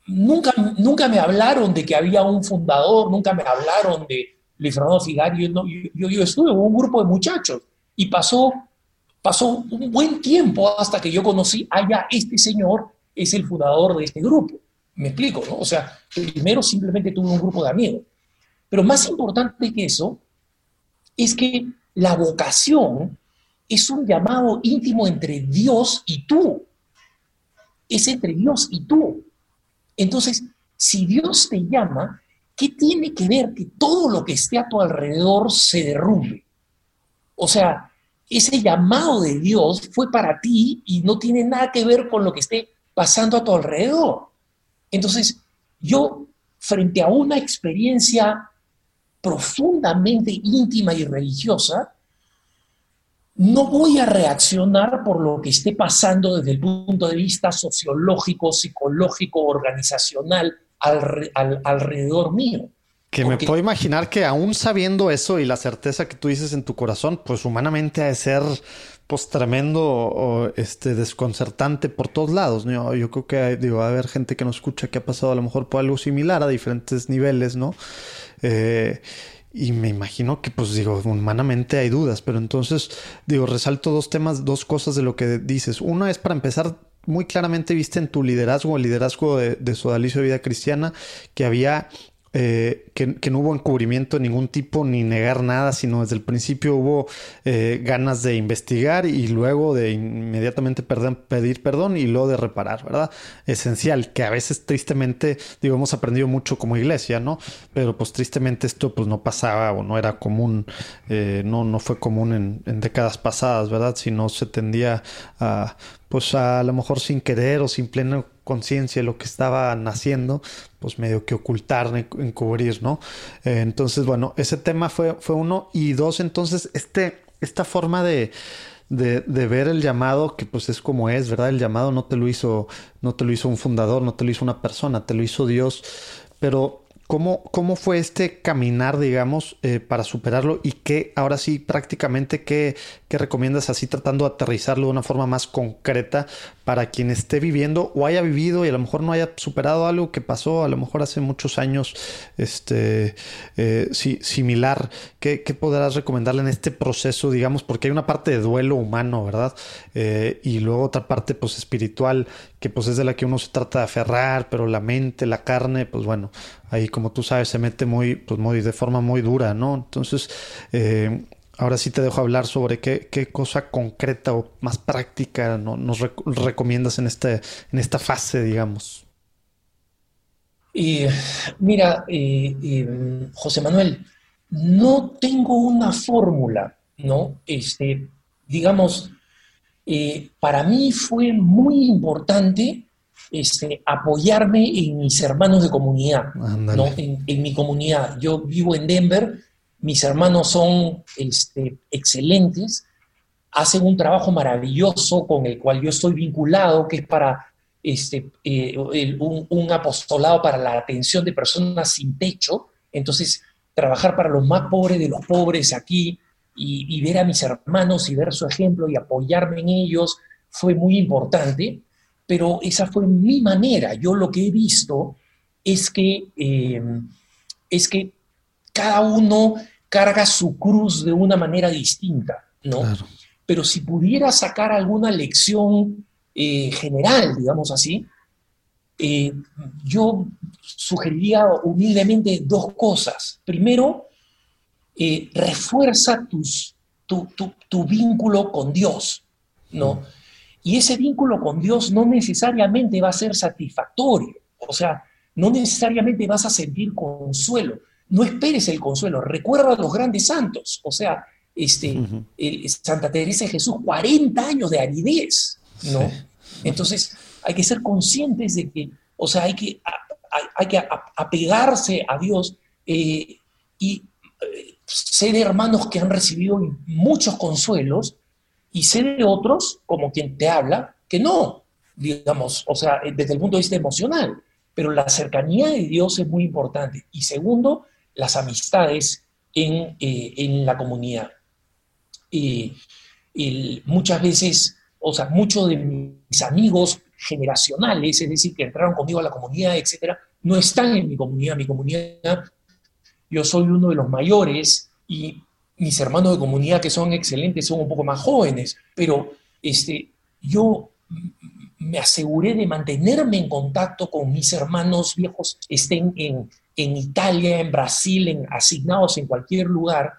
nunca, nunca me hablaron de que había un fundador, nunca me hablaron de Luis Fernando Figario. yo, yo estuve en un grupo de muchachos y pasó, pasó un buen tiempo hasta que yo conocí, allá este señor es el fundador de este grupo. Me explico, ¿no? O sea, primero simplemente tuve un grupo de amigos. Pero más importante que eso es que la vocación es un llamado íntimo entre Dios y tú. Es entre Dios y tú. Entonces, si Dios te llama, ¿qué tiene que ver que todo lo que esté a tu alrededor se derrumbe? O sea, ese llamado de Dios fue para ti y no tiene nada que ver con lo que esté pasando a tu alrededor. Entonces, yo, frente a una experiencia profundamente íntima y religiosa, no voy a reaccionar por lo que esté pasando desde el punto de vista sociológico, psicológico, organizacional alrededor mío. Que me puedo imaginar que aún sabiendo eso y la certeza que tú dices en tu corazón, pues humanamente ha de ser pues tremendo o, este desconcertante por todos lados. ¿no? Yo creo que digo, va a haber gente que nos escucha que ha pasado a lo mejor por algo similar a diferentes niveles, ¿no? Eh, y me imagino que, pues digo, humanamente hay dudas, pero entonces, digo, resalto dos temas, dos cosas de lo que dices. Una es para empezar, muy claramente viste en tu liderazgo, el liderazgo de, de Sodalicio de Vida Cristiana, que había eh, que, no hubo encubrimiento de ningún tipo ni negar nada, sino desde el principio hubo eh, ganas de investigar y luego de inmediatamente pedir perdón y luego de reparar, ¿verdad? Esencial, que a veces tristemente, digo, hemos aprendido mucho como iglesia, ¿no? Pero pues tristemente esto pues no pasaba o no era común, eh, no, no fue común en, décadas pasadas, ¿verdad? Si no se tendía a, pues a lo mejor sin querer o sin pleno conciencia lo que estaba naciendo, pues medio que ocultar, encubrir, ¿no? Eh, entonces, bueno, ese tema fue, fue uno. Y dos, entonces, este, esta forma de, de, de, ver el llamado, que pues es como es, ¿verdad? El llamado no te lo hizo, no te lo hizo un fundador, no te lo hizo una persona, te lo hizo Dios. Pero ¿Cómo, ¿Cómo, fue este caminar, digamos, eh, para superarlo? Y qué, ahora sí, prácticamente, ¿qué, ¿qué, recomiendas así tratando de aterrizarlo de una forma más concreta para quien esté viviendo o haya vivido y a lo mejor no haya superado algo que pasó a lo mejor hace muchos años este, eh, similar? ¿Qué, ¿Qué, podrás recomendarle en este proceso, digamos? Porque hay una parte de duelo humano, ¿verdad? Eh, y luego otra parte, pues, espiritual, que pues es de la que uno se trata de aferrar, pero la mente, la carne, pues bueno, ahí como tú sabes se mete muy, pues muy de forma muy dura, ¿no? Entonces, eh, ahora sí te dejo hablar sobre qué, cosa concreta o más práctica ¿no? nos recomiendas en, este, en esta fase, digamos. mira, eh, eh, José Manuel, no tengo una fórmula, ¿no? Este, digamos, para mí fue muy importante este, apoyarme en mis hermanos de comunidad, ¿no? en, mi comunidad. Yo vivo en Denver, mis hermanos son este, excelentes, hacen un trabajo maravilloso con el cual yo estoy vinculado, que es para este, eh, un, apostolado para la atención de personas sin techo. Entonces, trabajar para los más pobres de los pobres aquí y, y ver a mis hermanos y ver su ejemplo y apoyarme en ellos fue muy importante pero esa fue mi manera. Yo lo que he visto es que, eh, es que cada uno carga su cruz de una manera distinta, ¿no? Pero si pudiera sacar alguna lección eh, general, digamos así, eh, yo sugeriría humildemente dos cosas. Primero, refuerza tus, tu, tu, vínculo con Dios, ¿no? Y ese vínculo con Dios no necesariamente va a ser satisfactorio, o sea, no necesariamente vas a sentir consuelo. No esperes el consuelo, recuerda a los grandes santos, o sea, este, Santa Teresa de Jesús, 40 años de aridez, ¿no? Entonces, hay que ser conscientes de que, o sea, hay que, hay, que apegarse a Dios eh, y eh, ser hermanos que han recibido muchos consuelos y sé de otros, como quien te habla, que no, digamos, o sea, eh, desde el punto de vista emocional. Pero la cercanía de Dios es muy importante. Y segundo, las amistades en, eh, la comunidad. y muchas veces, o sea, muchos de mis amigos generacionales, es decir, que entraron conmigo a la comunidad, etcétera, no están en mi comunidad. Mi comunidad, yo soy uno de los mayores y mis hermanos de comunidad que son excelentes son un poco más jóvenes, pero este, yo me aseguré de mantenerme en contacto con mis hermanos viejos, estén en, en Italia, en Brasil, en, asignados en cualquier lugar,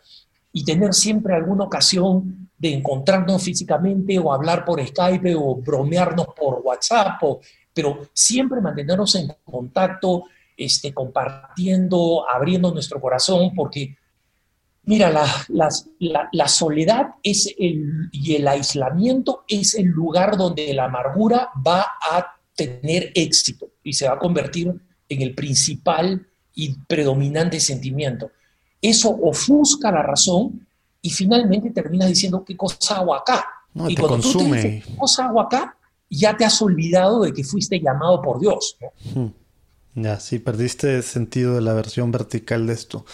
y tener siempre alguna ocasión de encontrarnos físicamente o hablar por Skype o bromearnos por WhatsApp, pero siempre mantenernos en contacto, este, compartiendo, abriendo nuestro corazón, porque Mira, la, la, soledad es el, y el aislamiento es el lugar donde la amargura va a tener éxito y se va a convertir en el principal y predominante sentimiento. Eso ofusca la razón y finalmente terminas diciendo qué cosa hago acá. y cuando consume. tú dices qué cosa hago acá, ya te has olvidado de que fuiste llamado por Dios. Ya, sí, perdiste sentido de la versión vertical de esto.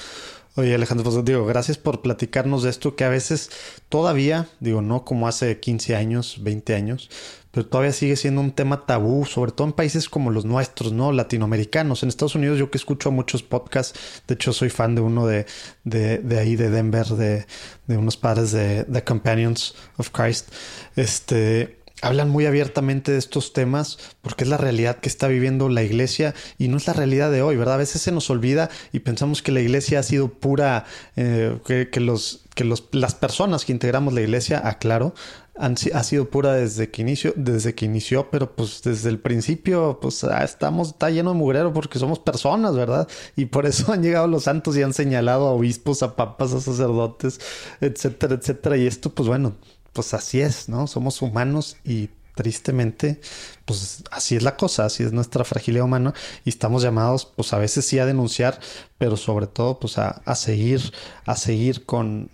Oye, Alejandro, pues digo, gracias por platicarnos de esto que a veces todavía, digo, no como hace 15 años, 20 años, pero todavía sigue siendo un tema tabú, sobre todo en países como los nuestros, ¿no? Latinoamericanos. En Estados Unidos yo que escucho muchos podcasts, de hecho soy fan de uno de, de, de ahí, de Denver, de, de unos padres de The Companions of Christ. Este, hablan muy abiertamente de estos temas porque es la realidad que está viviendo la iglesia y no es la realidad de hoy, ¿verdad? A veces se nos olvida y pensamos que la iglesia ha sido pura, eh, que, los, que los, las personas que integramos la iglesia, aclaro, han, ha sido pura desde que inició, desde que inició, pero pues desde el principio, pues ah, estamos, está lleno de mugrero porque somos personas, ¿verdad? Y por eso han llegado los santos y han señalado a obispos, a papas, a sacerdotes, etcétera, etcétera. Y esto, pues bueno, pues así es, ¿no? Somos humanos y tristemente, pues así es la cosa, así es nuestra fragilidad humana y estamos llamados, pues a veces sí a denunciar, pero sobre todo, pues a, seguir, a seguir con,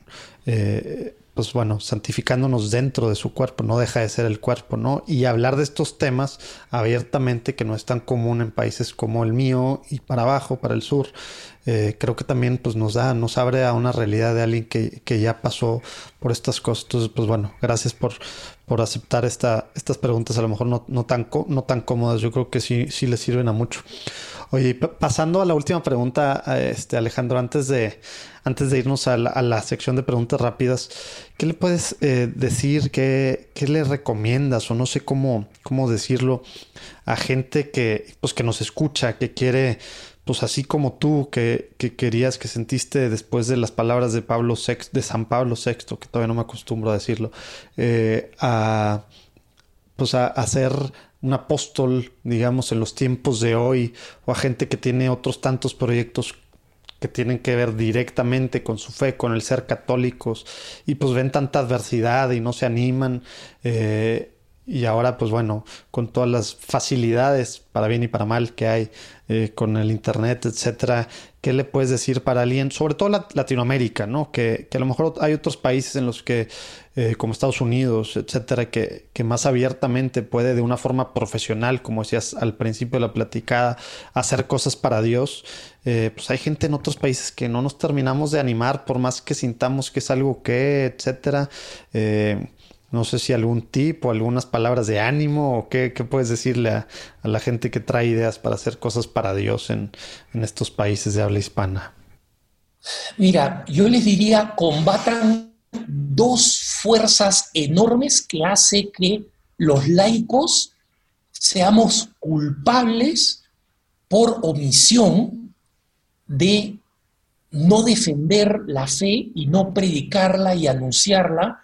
eh, pues bueno, santificándonos dentro de su cuerpo, no deja de ser el cuerpo, ¿no? Y hablar de estos temas abiertamente, que no es tan común en países como el mío y para abajo, para el sur, eh, creo que también pues nos da, nos abre a una realidad de alguien que, que ya pasó por estas cosas. Entonces, pues bueno, gracias por, por aceptar esta, estas preguntas, a lo mejor no, no, tan, no tan cómodas, yo creo que sí, sí les sirven a mucho. Oye, pasando a la última pregunta, este, Alejandro, antes de, antes de irnos a la, sección de preguntas rápidas, ¿qué le puedes eh, decir? ¿Qué, ¿Qué, le recomiendas? O no sé cómo, cómo decirlo a gente que, pues, que nos escucha, que quiere pues así como tú que, querías, que sentiste después de las palabras de Pablo VI, de San Pablo VI, que todavía no me acostumbro a decirlo, eh, a pues a, a, un apóstol, digamos, en los tiempos de hoy, o a gente que tiene otros tantos proyectos que tienen que ver directamente con su fe, con el ser católicos, y pues ven tanta adversidad y no se animan. Eh, y ahora, pues bueno, con todas las facilidades para bien y para mal que hay eh, con el Internet, etcétera, ¿qué le puedes decir para alguien, sobre todo Latinoamérica, ¿no? Que, que, a lo mejor hay otros países en los que, eh, como Estados Unidos, etcétera, que, que, más abiertamente puede de una forma profesional, como decías al principio de la platicada, hacer cosas para Dios. Eh, pues hay gente en otros países que no nos terminamos de animar, por más que sintamos que es algo que, etcétera. No sé si algún tip o algunas palabras de ánimo o qué, puedes decirle a, la gente que trae ideas para hacer cosas para Dios en, estos países de habla hispana. Mira, yo les diría, combatan dos fuerzas enormes que hace que los laicos seamos culpables por omisión de no defender la fe y no predicarla y anunciarla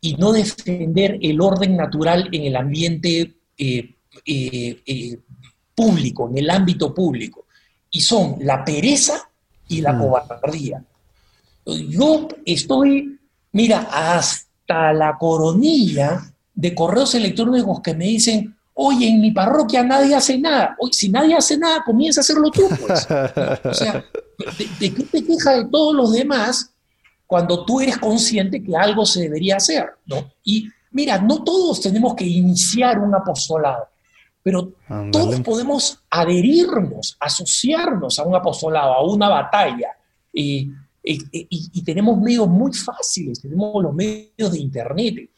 y no defender el orden natural en el ambiente eh, eh, eh, público, en el ámbito público. Y son la pereza y la mm. cobardía. Yo estoy, mira, hasta la coronilla de correos electrónicos que me dicen, oye, en mi parroquia nadie hace nada. Oye, si nadie hace nada, comienza a hacerlo tú, pues. O sea, ¿de, qué te quejas de todos los demás cuando tú eres consciente que algo se debería hacer, ¿no? Y mira, no todos tenemos que iniciar un apostolado, pero todos podemos adherirnos, asociarnos a un apostolado, a una batalla. y, tenemos medios muy fáciles, tenemos los medios de Internet,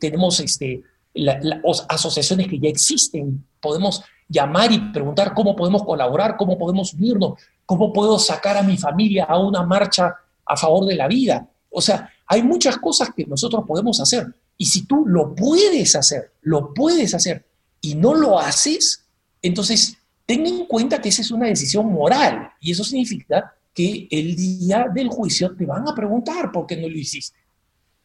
tenemos este, las asociaciones que ya existen, podemos llamar y preguntar cómo podemos colaborar, cómo podemos unirnos, cómo puedo sacar a mi familia a una marcha a favor de la vida. O sea, hay muchas cosas que nosotros podemos hacer. Y si tú lo puedes hacer, lo puedes hacer, y no lo haces, entonces ten en cuenta que esa es una decisión moral y eso significa que el día del juicio te van a preguntar por qué no lo hiciste.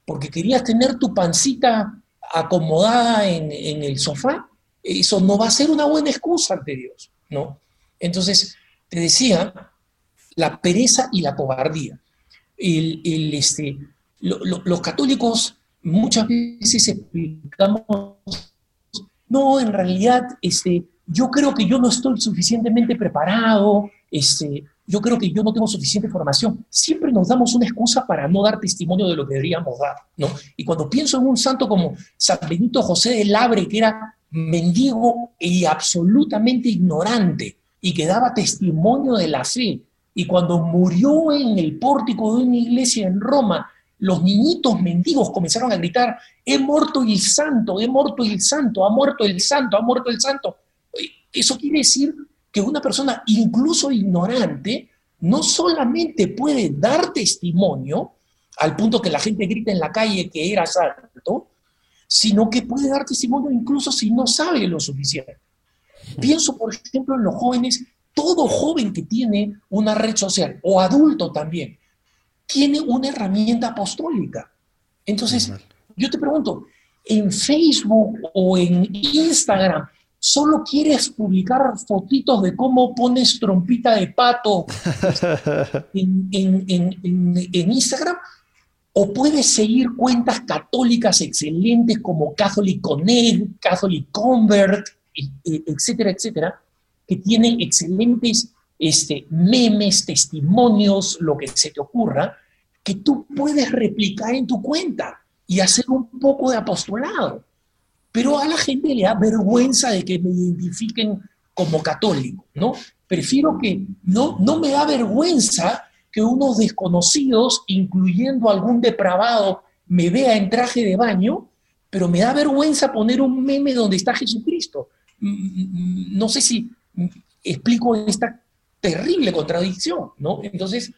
Porque querías tener tu pancita acomodada en, el sofá, eso no va a ser una buena excusa ante Dios, ¿no? Entonces, te decía, la pereza y la cobardía. Este, los católicos muchas veces explicamos, no, en realidad, este, yo creo que yo no estoy suficientemente preparado, este, yo creo que yo no tengo suficiente formación. Siempre nos damos una excusa para no dar testimonio de lo que deberíamos dar, ¿no? Y cuando pienso en un santo como San Benito José de Labre, que era mendigo y absolutamente ignorante, y que daba testimonio de la fe, y cuando murió en el pórtico de una iglesia en Roma, los niñitos mendigos comenzaron a gritar, he muerto el santo, he muerto el santo, ha muerto el santo, ha muerto el santo. Eso quiere decir que una persona incluso ignorante no solamente puede dar testimonio al punto que la gente grita en la calle que era santo, sino que puede dar testimonio incluso si no sabe lo suficiente. Pienso, por ejemplo, en los jóvenes, todo joven que tiene una red social, o adulto también, tiene una herramienta apostólica. Entonces, yo te pregunto, en Facebook o en Instagram, solo quieres publicar fotitos de cómo pones trompita de pato en, Instagram, o puedes seguir cuentas católicas excelentes como Catholic Connect, Catholic Convert, etcétera, etcétera, que tienen excelentes este, memes, testimonios, lo que se te ocurra, que tú puedes replicar en tu cuenta y hacer un poco de apostolado pero a la gente le da vergüenza de que me identifiquen como católico, ¿no? Prefiero que no, no me da vergüenza que unos desconocidos, incluyendo algún depravado, me vea en traje de baño, pero me da vergüenza poner un meme donde está Jesucristo. Mm, mm, mm, no sé si explico esta terrible contradicción, ¿no? Entonces,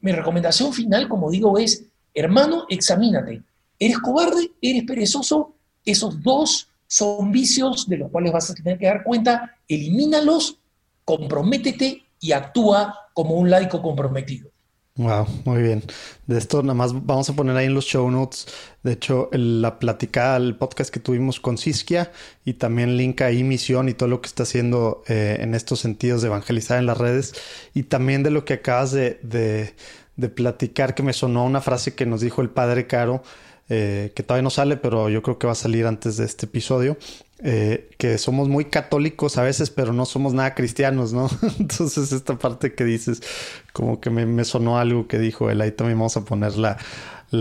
mi recomendación final, como digo, es, hermano, examínate. ¿Eres cobarde? ¿Eres perezoso? Esos dos son vicios de los cuales vas a tener que dar cuenta, elimínalos, comprométete y actúa como un laico comprometido. Wow, muy bien. De esto nada más vamos a poner ahí en los show notes. De hecho, la platicada, el podcast que tuvimos con Siskia y también link ahí misión y todo lo que está haciendo eh, en estos sentidos de evangelizar en las redes y también de lo que acabas de, de, platicar que me sonó una frase que nos dijo el padre Caro eh, que todavía no sale, pero yo creo que va a salir antes de este episodio, eh, que somos muy católicos a veces, pero no somos nada cristianos, ¿no? Entonces esta parte que dices, como que me, sonó algo que dijo él, ahí también vamos a poner la,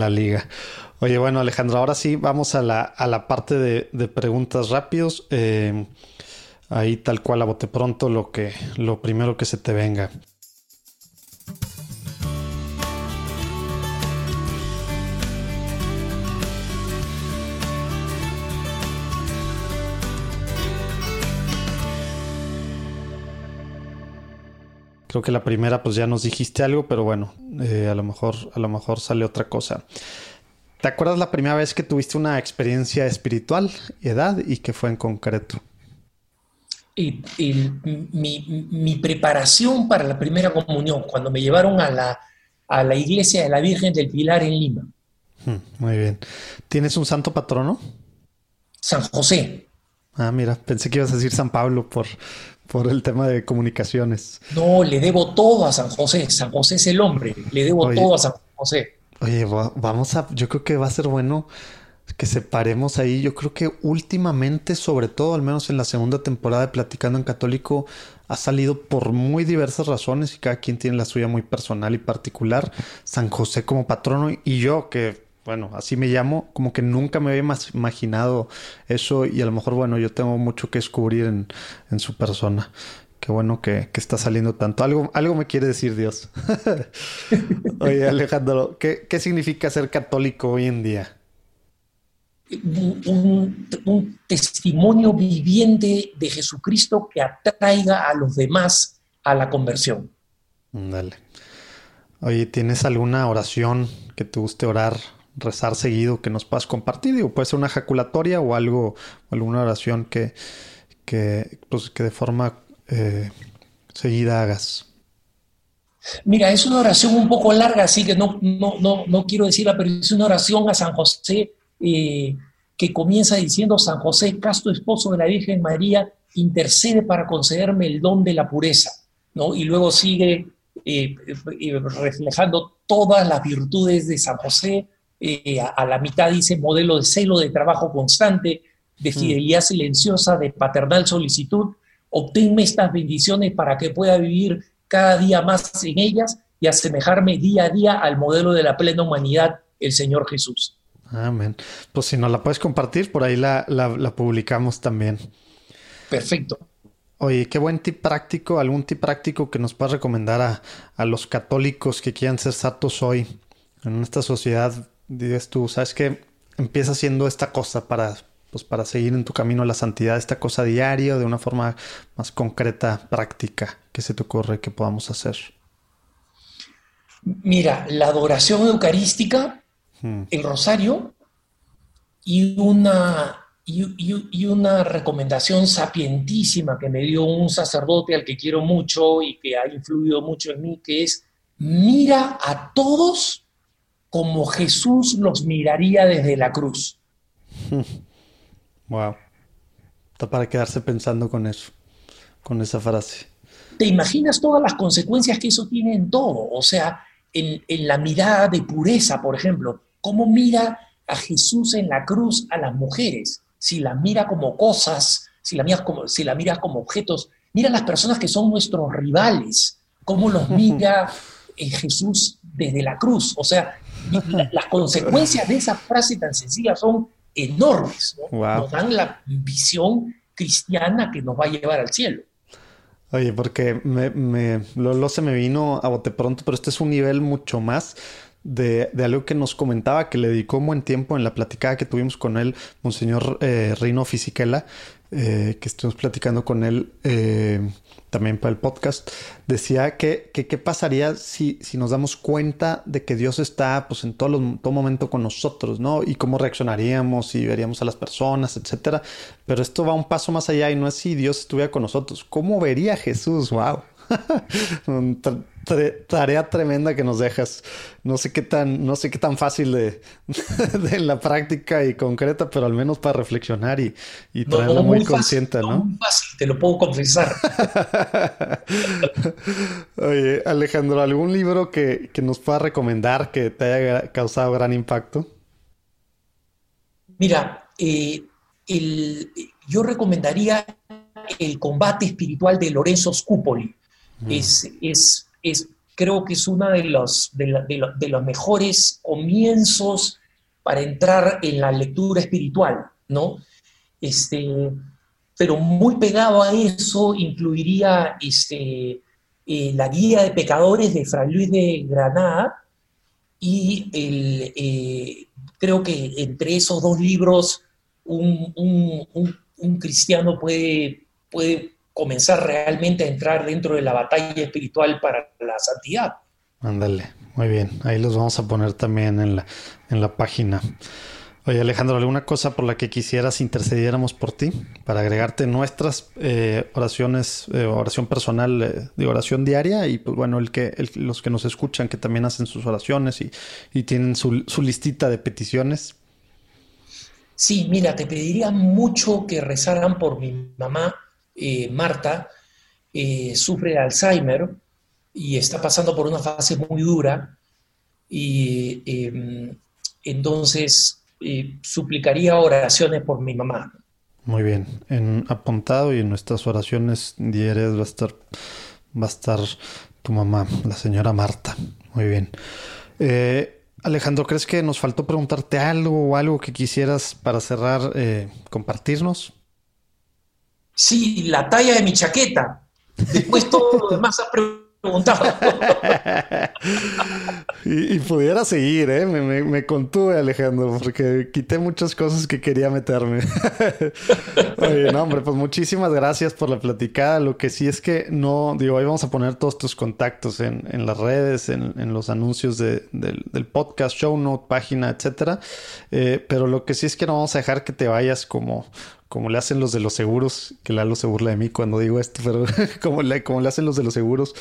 liga. Oye, bueno Alejandro, ahora sí vamos a la, a la parte de, preguntas rápidos. Eh, ahí tal cual a bote pronto lo que lo primero que se te venga. Creo que la primera, pues ya nos dijiste algo, pero bueno, eh, a lo mejor, a lo mejor sale otra cosa. ¿Te acuerdas la primera vez que tuviste una experiencia espiritual, edad y qué fue en concreto? mi, preparación para la primera comunión, cuando me llevaron a la, a la iglesia de la Virgen del Pilar en Lima. Hmm, muy bien. ¿Tienes un santo patrono? San José. Ah, mira, pensé que ibas a decir San Pablo por, por el tema de comunicaciones. No, le debo todo a San José. San José es el hombre. Le debo todo a San José. Oye, vamos a, yo creo que va a ser bueno que separemos ahí. Yo creo que últimamente, sobre todo, al menos en la segunda temporada de Platicando en Católico, ha salido por muy diversas razones y cada quien tiene la suya muy personal y particular. San José como patrono y yo que bueno, así me llamo, como que nunca me había imaginado eso y a lo mejor, bueno, yo tengo mucho que descubrir en, su persona. Qué bueno que, está saliendo tanto. Algo, algo me quiere decir Dios. Oye, Alejandro, ¿qué, significa ser católico hoy en día? Un, un, testimonio viviente de Jesucristo que atraiga a los demás a la conversión. Dale. Oye, ¿tienes alguna oración que te guste orar rezar seguido que nos puedas compartir. Digo, puede ser una ejaculatoria o algo, alguna oración que, que, pues, que de forma eh, seguida hagas? Mira, es una oración un poco larga, así que no, no, no, no quiero decirla, pero es una oración a San José eh, que comienza diciendo, San José, casto esposo de la Virgen María, intercede para concederme el don de la pureza, ¿no? Y luego sigue eh, reflejando todas las virtudes de San José, a, a, la mitad dice modelo de celo, de trabajo constante, de mm. fidelidad silenciosa, de paternal solicitud, obténme estas bendiciones para que pueda vivir cada día más en ellas y asemejarme día a día al modelo de la plena humanidad, el Señor Jesús. Amén. Pues si no la puedes compartir, por ahí la, publicamos también. Perfecto. Oye, qué buen tip práctico, algún tip práctico que nos puedas recomendar a, a los católicos que quieran ser santos hoy en esta sociedad. Dices tú, ¿sabes qué? Empieza haciendo esta cosa para, pues para seguir en tu camino a la santidad, esta cosa diaria de una forma más concreta, práctica, ¿qué se te ocurre que podamos hacer? Mira, la adoración eucarística, hmm. el rosario y una, y, una recomendación sapientísima que me dio un sacerdote al que quiero mucho y que ha influido mucho en mí, que es mira a todos como Jesús los miraría desde la cruz. Wow. Está para quedarse pensando con eso, con esa frase. ¿Te imaginas todas las consecuencias que eso tiene en todo? O sea, en, la mirada de pureza, por ejemplo, ¿cómo mira a Jesús en la cruz a las mujeres? Si la mira como cosas, si la miras como, si la miras como objetos, mira a las personas que son nuestros rivales, cómo los mira eh, Jesús desde la cruz. O sea, las consecuencias de esa frase tan sencilla son enormes, nos dan la visión cristiana que nos va a llevar al cielo. Oye, porque me, me lo, se me vino a bote pronto, pero este es un nivel mucho más de, de, algo que nos comentaba, que le dedicó un buen tiempo en la platicada que tuvimos con él, Monseñor eh, Reino Fisichella, eh, que estuvimos platicando con él eh, también para el podcast, decía que qué pasaría si, si nos damos cuenta de que Dios está pues en todo, todo momento con nosotros, ¿no? Y cómo reaccionaríamos y veríamos a las personas, etcétera. Pero esto va un paso más allá y no es si Dios estuviera con nosotros. ¿Cómo vería Jesús? ¡Wow! tarea tremenda que nos dejas. No sé qué tan, no sé qué tan fácil de, de la práctica y concreta, pero al menos para reflexionar y, y traerla muy, consciente, ¿no? Muy fácil, te lo puedo confesar. Oye, Alejandro, ¿algún libro que, que nos pueda recomendar que te haya causado gran impacto? Mira, eh, el, yo recomendaría El combate espiritual de Lorenzo Scupoli es, es, creo que es uno de los, de, los mejores comienzos para entrar en la lectura espiritual, ¿no? Este, pero muy pegado a eso incluiría este, eh, la guía de pecadores de Fray Luis de Granada y eh, creo que entre esos dos libros un, un cristiano puede, puede comenzar realmente a entrar dentro de la batalla espiritual para la santidad. Ándale, muy bien. Ahí los vamos a poner también en la, en la página. Oye Alejandro, ¿alguna cosa por la que quisieras intercediéramos por ti? Para agregarte nuestras eh, oraciones, eh, oración personal, eh, de oración diaria y pues bueno, el que, los que nos escuchan que también hacen sus oraciones y, y tienen su, su, listita de peticiones. Sí, mira, te pediría mucho que rezaran por mi mamá, eh, Marta eh, sufre de Alzheimer y está pasando por una fase muy dura y em, entonces eh, suplicaría oraciones por mi mamá. Muy bien, en apuntado y en nuestras oraciones diarias va a estar, va a estar tu mamá, la señora Marta. Muy bien. Alejandro, ¿crees que nos faltó preguntarte algo o algo que quisieras para cerrar, compartirnos? Sí, la talla de mi chaqueta. Después todo lo demás ha preguntado. y, pudiera seguir, ¿eh? Me, contuve, Alejandro, porque quité muchas cosas que quería meterme. Oye, no, hombre, pues muchísimas gracias por la platicada. Lo que sí es que no, digo, ahí vamos a poner todos tus contactos en, las redes, en, los anuncios del, podcast, show note, página, etcétera. Eh, pero lo que sí es que no vamos a dejar que te vayas como como le hacen los de los seguros, que Lalo se burla de mí cuando digo esto, pero como le, como le hacen los de los seguros,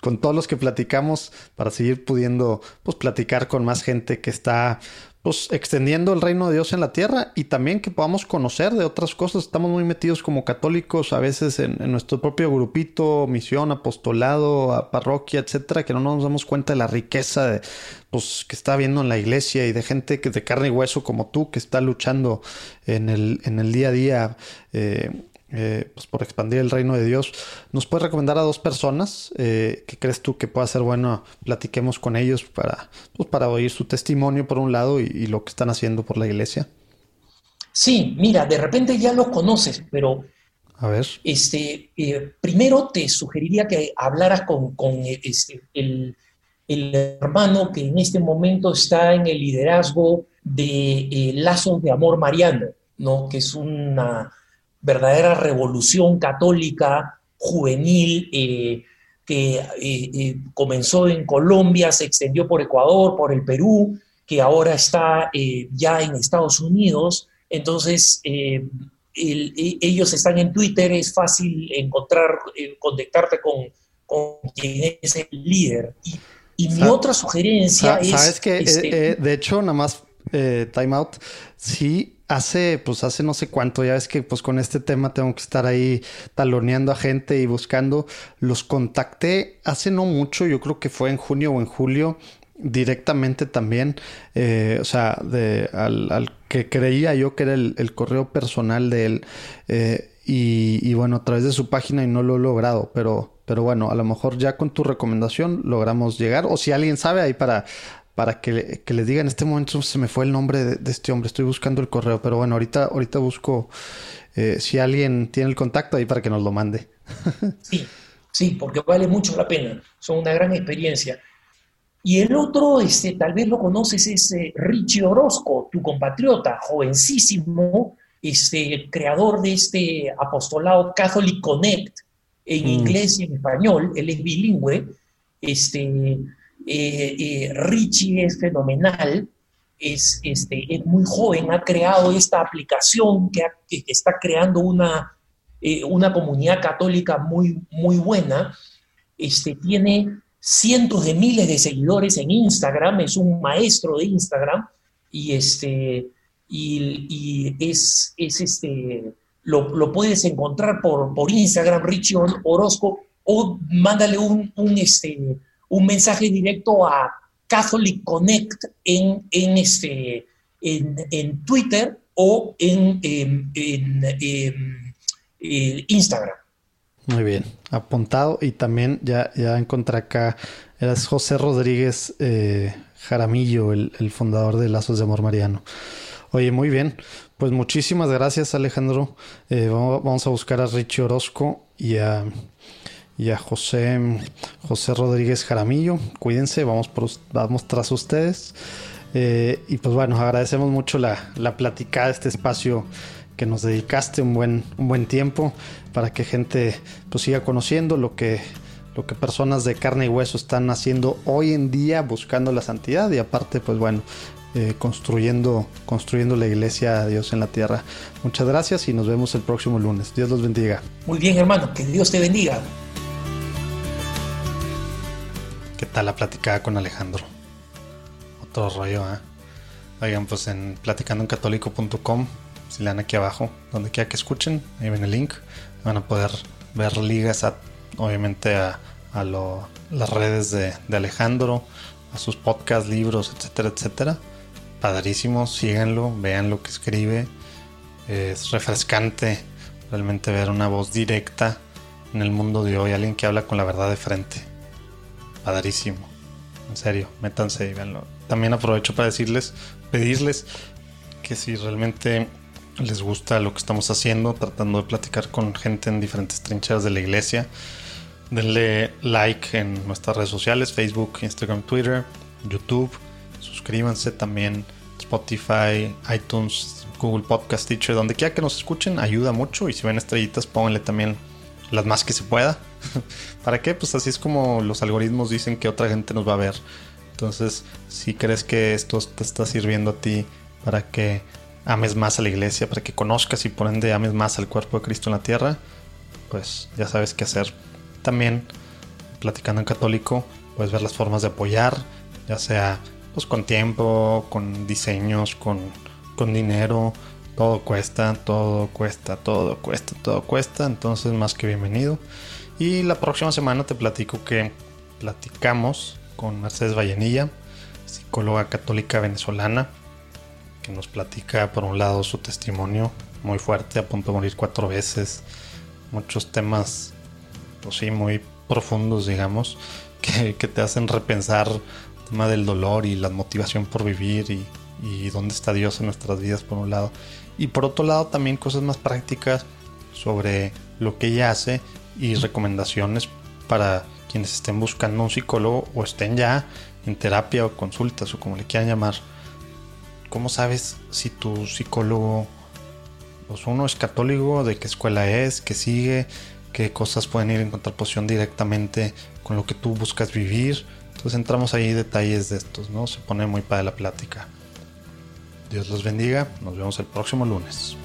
con todos los que platicamos, para seguir pudiendo pues, platicar con más gente que está pues extendiendo el reino de Dios en la tierra y también que podamos conocer de otras cosas. Estamos muy metidos como católicos a veces en, nuestro propio grupito, misión, apostolado, parroquia, etcétera, que no nos damos cuenta de la riqueza de, pues, que está habiendo en la iglesia y de gente que de carne y hueso como tú que está luchando en el, en el día a día. Eh, eh, pues por expandir el reino de Dios. ¿Nos puedes recomendar a dos personas eh, que crees tú que pueda ser bueno? Platiquemos con ellos para, pues para oír su testimonio por un lado y, lo que están haciendo por la iglesia. Sí, mira, de repente ya los conoces, pero a ver. Este, eh, primero te sugeriría que hablaras con, este, el, el, hermano que en este momento está en el liderazgo de Lazos de Amor Mariano, ¿no? que es una verdadera revolución católica juvenil eh, que eh, eh, comenzó en Colombia, se extendió por Ecuador, por el Perú, que ahora está ya en Estados Unidos. Entonces, e, ellos están en Twitter, es fácil encontrar, conectarte con, quien es el líder. Y, mi otra sugerencia es... Sabes que, este, de hecho, nada más time out, sí hace, pues hace no sé cuánto, ya ves que pues con este tema tengo que estar ahí taloneando a gente y buscando. Los contacté hace no mucho, yo creo que fue en junio o en julio, directamente también, eh, o sea, de, al, que creía yo que era el, correo personal de él. Eh, y, y, bueno, a través de su página y no lo he logrado, pero, pero bueno, a lo mejor ya con tu recomendación logramos llegar. O si alguien sabe ahí para para que, que, les diga en este momento se me fue el nombre de, este hombre, estoy buscando el correo, pero bueno, ahorita, ahorita busco eh, si alguien tiene el contacto ahí para que nos lo mande. sí, sí, porque vale mucho la pena, son una gran experiencia. Y el otro, este, tal vez lo conoces, es eh, Richie Orozco, tu compatriota, jovencísimo, este, creador de este apostolado Catholic Connect en mm. inglés y en español, él es bilingüe, este, eh, eh, Richie es fenomenal, es, este, es muy joven, ha creado esta aplicación que, está creando una, eh, una comunidad católica muy, muy buena. Este, tiene cientos de miles de seguidores en Instagram, es un maestro de Instagram y, este, y, es, es este, lo, puedes encontrar por, por Instagram, Richie Orozco, o mándale un, un este, un mensaje directo a Catholic Connect en, en, este, en, Twitter o en, Instagram. Muy bien, apuntado. Y también ya, ya encontré acá, eras José Rodríguez eh, Jaramillo, el, fundador de Lazos de Amor Mariano. Oye, muy bien. Pues muchísimas gracias, Alejandro. Eh, vamos, a buscar a Richie Orozco y a y a José, José Rodríguez Jaramillo. Cuídense, vamos, por, vamos tras ustedes. Eh, y pues bueno, agradecemos mucho la, la platicada, este espacio que nos dedicaste, un buen, un buen tiempo para que gente pues siga conociendo lo que, lo que personas de carne y hueso están haciendo hoy en día buscando la santidad y aparte pues bueno, eh, construyendo, construyendo la iglesia de Dios en la tierra. Muchas gracias y nos vemos el próximo lunes. Dios los bendiga. Muy bien hermano, que Dios te bendiga. ¿Qué tal la platicada con Alejandro? Otro rollo, ¿eh? Oigan, pues en platicandoencatólico.com, si le dan aquí abajo, donde quiera que escuchen, ahí ven el link, van a poder ver ligas a, obviamente a, las redes de, Alejandro, a sus podcasts, libros, etcétera, etcétera. Padrísimo, síganlo, vean lo que escribe. Es refrescante realmente ver una voz directa en el mundo de hoy, alguien que habla con la verdad de frente padrísimo. En serio, métanse y véanlo. También aprovecho para decirles, pedirles que si realmente les gusta lo que estamos haciendo, tratando de platicar con gente en diferentes trincheras de la iglesia, denle like en nuestras redes sociales, Facebook, Instagram, Twitter, YouTube. Suscríbanse también Spotify, iTunes, Google Podcast Teacher, donde quiera que nos escuchen, ayuda mucho. Y si ven estrellitas, pónganle también las más que se pueda. ¿Para qué? Pues así es como los algoritmos dicen que otra gente nos va a ver. Entonces, si crees que esto te está sirviendo a ti para que ames más a la iglesia, para que conozcas y por ende ames más al cuerpo de Cristo en la tierra, pues ya sabes qué hacer. También, platicando en católico, puedes ver las formas de apoyar, ya sea pues con tiempo, con diseños, con, con dinero, todo cuesta, todo cuesta, todo cuesta, todo cuesta, entonces más que bienvenido. Y la próxima semana te platico que platicamos con Mercedes Vallenilla, psicóloga católica venezolana, que nos platica por un lado su testimonio muy fuerte, a punto de morir cuatro veces, muchos temas, pues sí, muy profundos, digamos, que, te hacen repensar el tema del dolor y la motivación por vivir y, y dónde está Dios en nuestras vidas, por un lado. Y por otro lado, también cosas más prácticas sobre lo que ella hace y recomendaciones para quienes estén buscando un psicólogo o estén ya en terapia o consultas o como le quieran llamar. ¿Cómo sabes si tu psicólogo, pues uno es católico, de qué escuela es, qué sigue, qué cosas pueden ir en contraposición directamente con lo que tú buscas vivir? Entonces entramos ahí detalles de estos, ¿no? Se pone muy para la plática. Dios los bendiga, nos vemos el próximo lunes.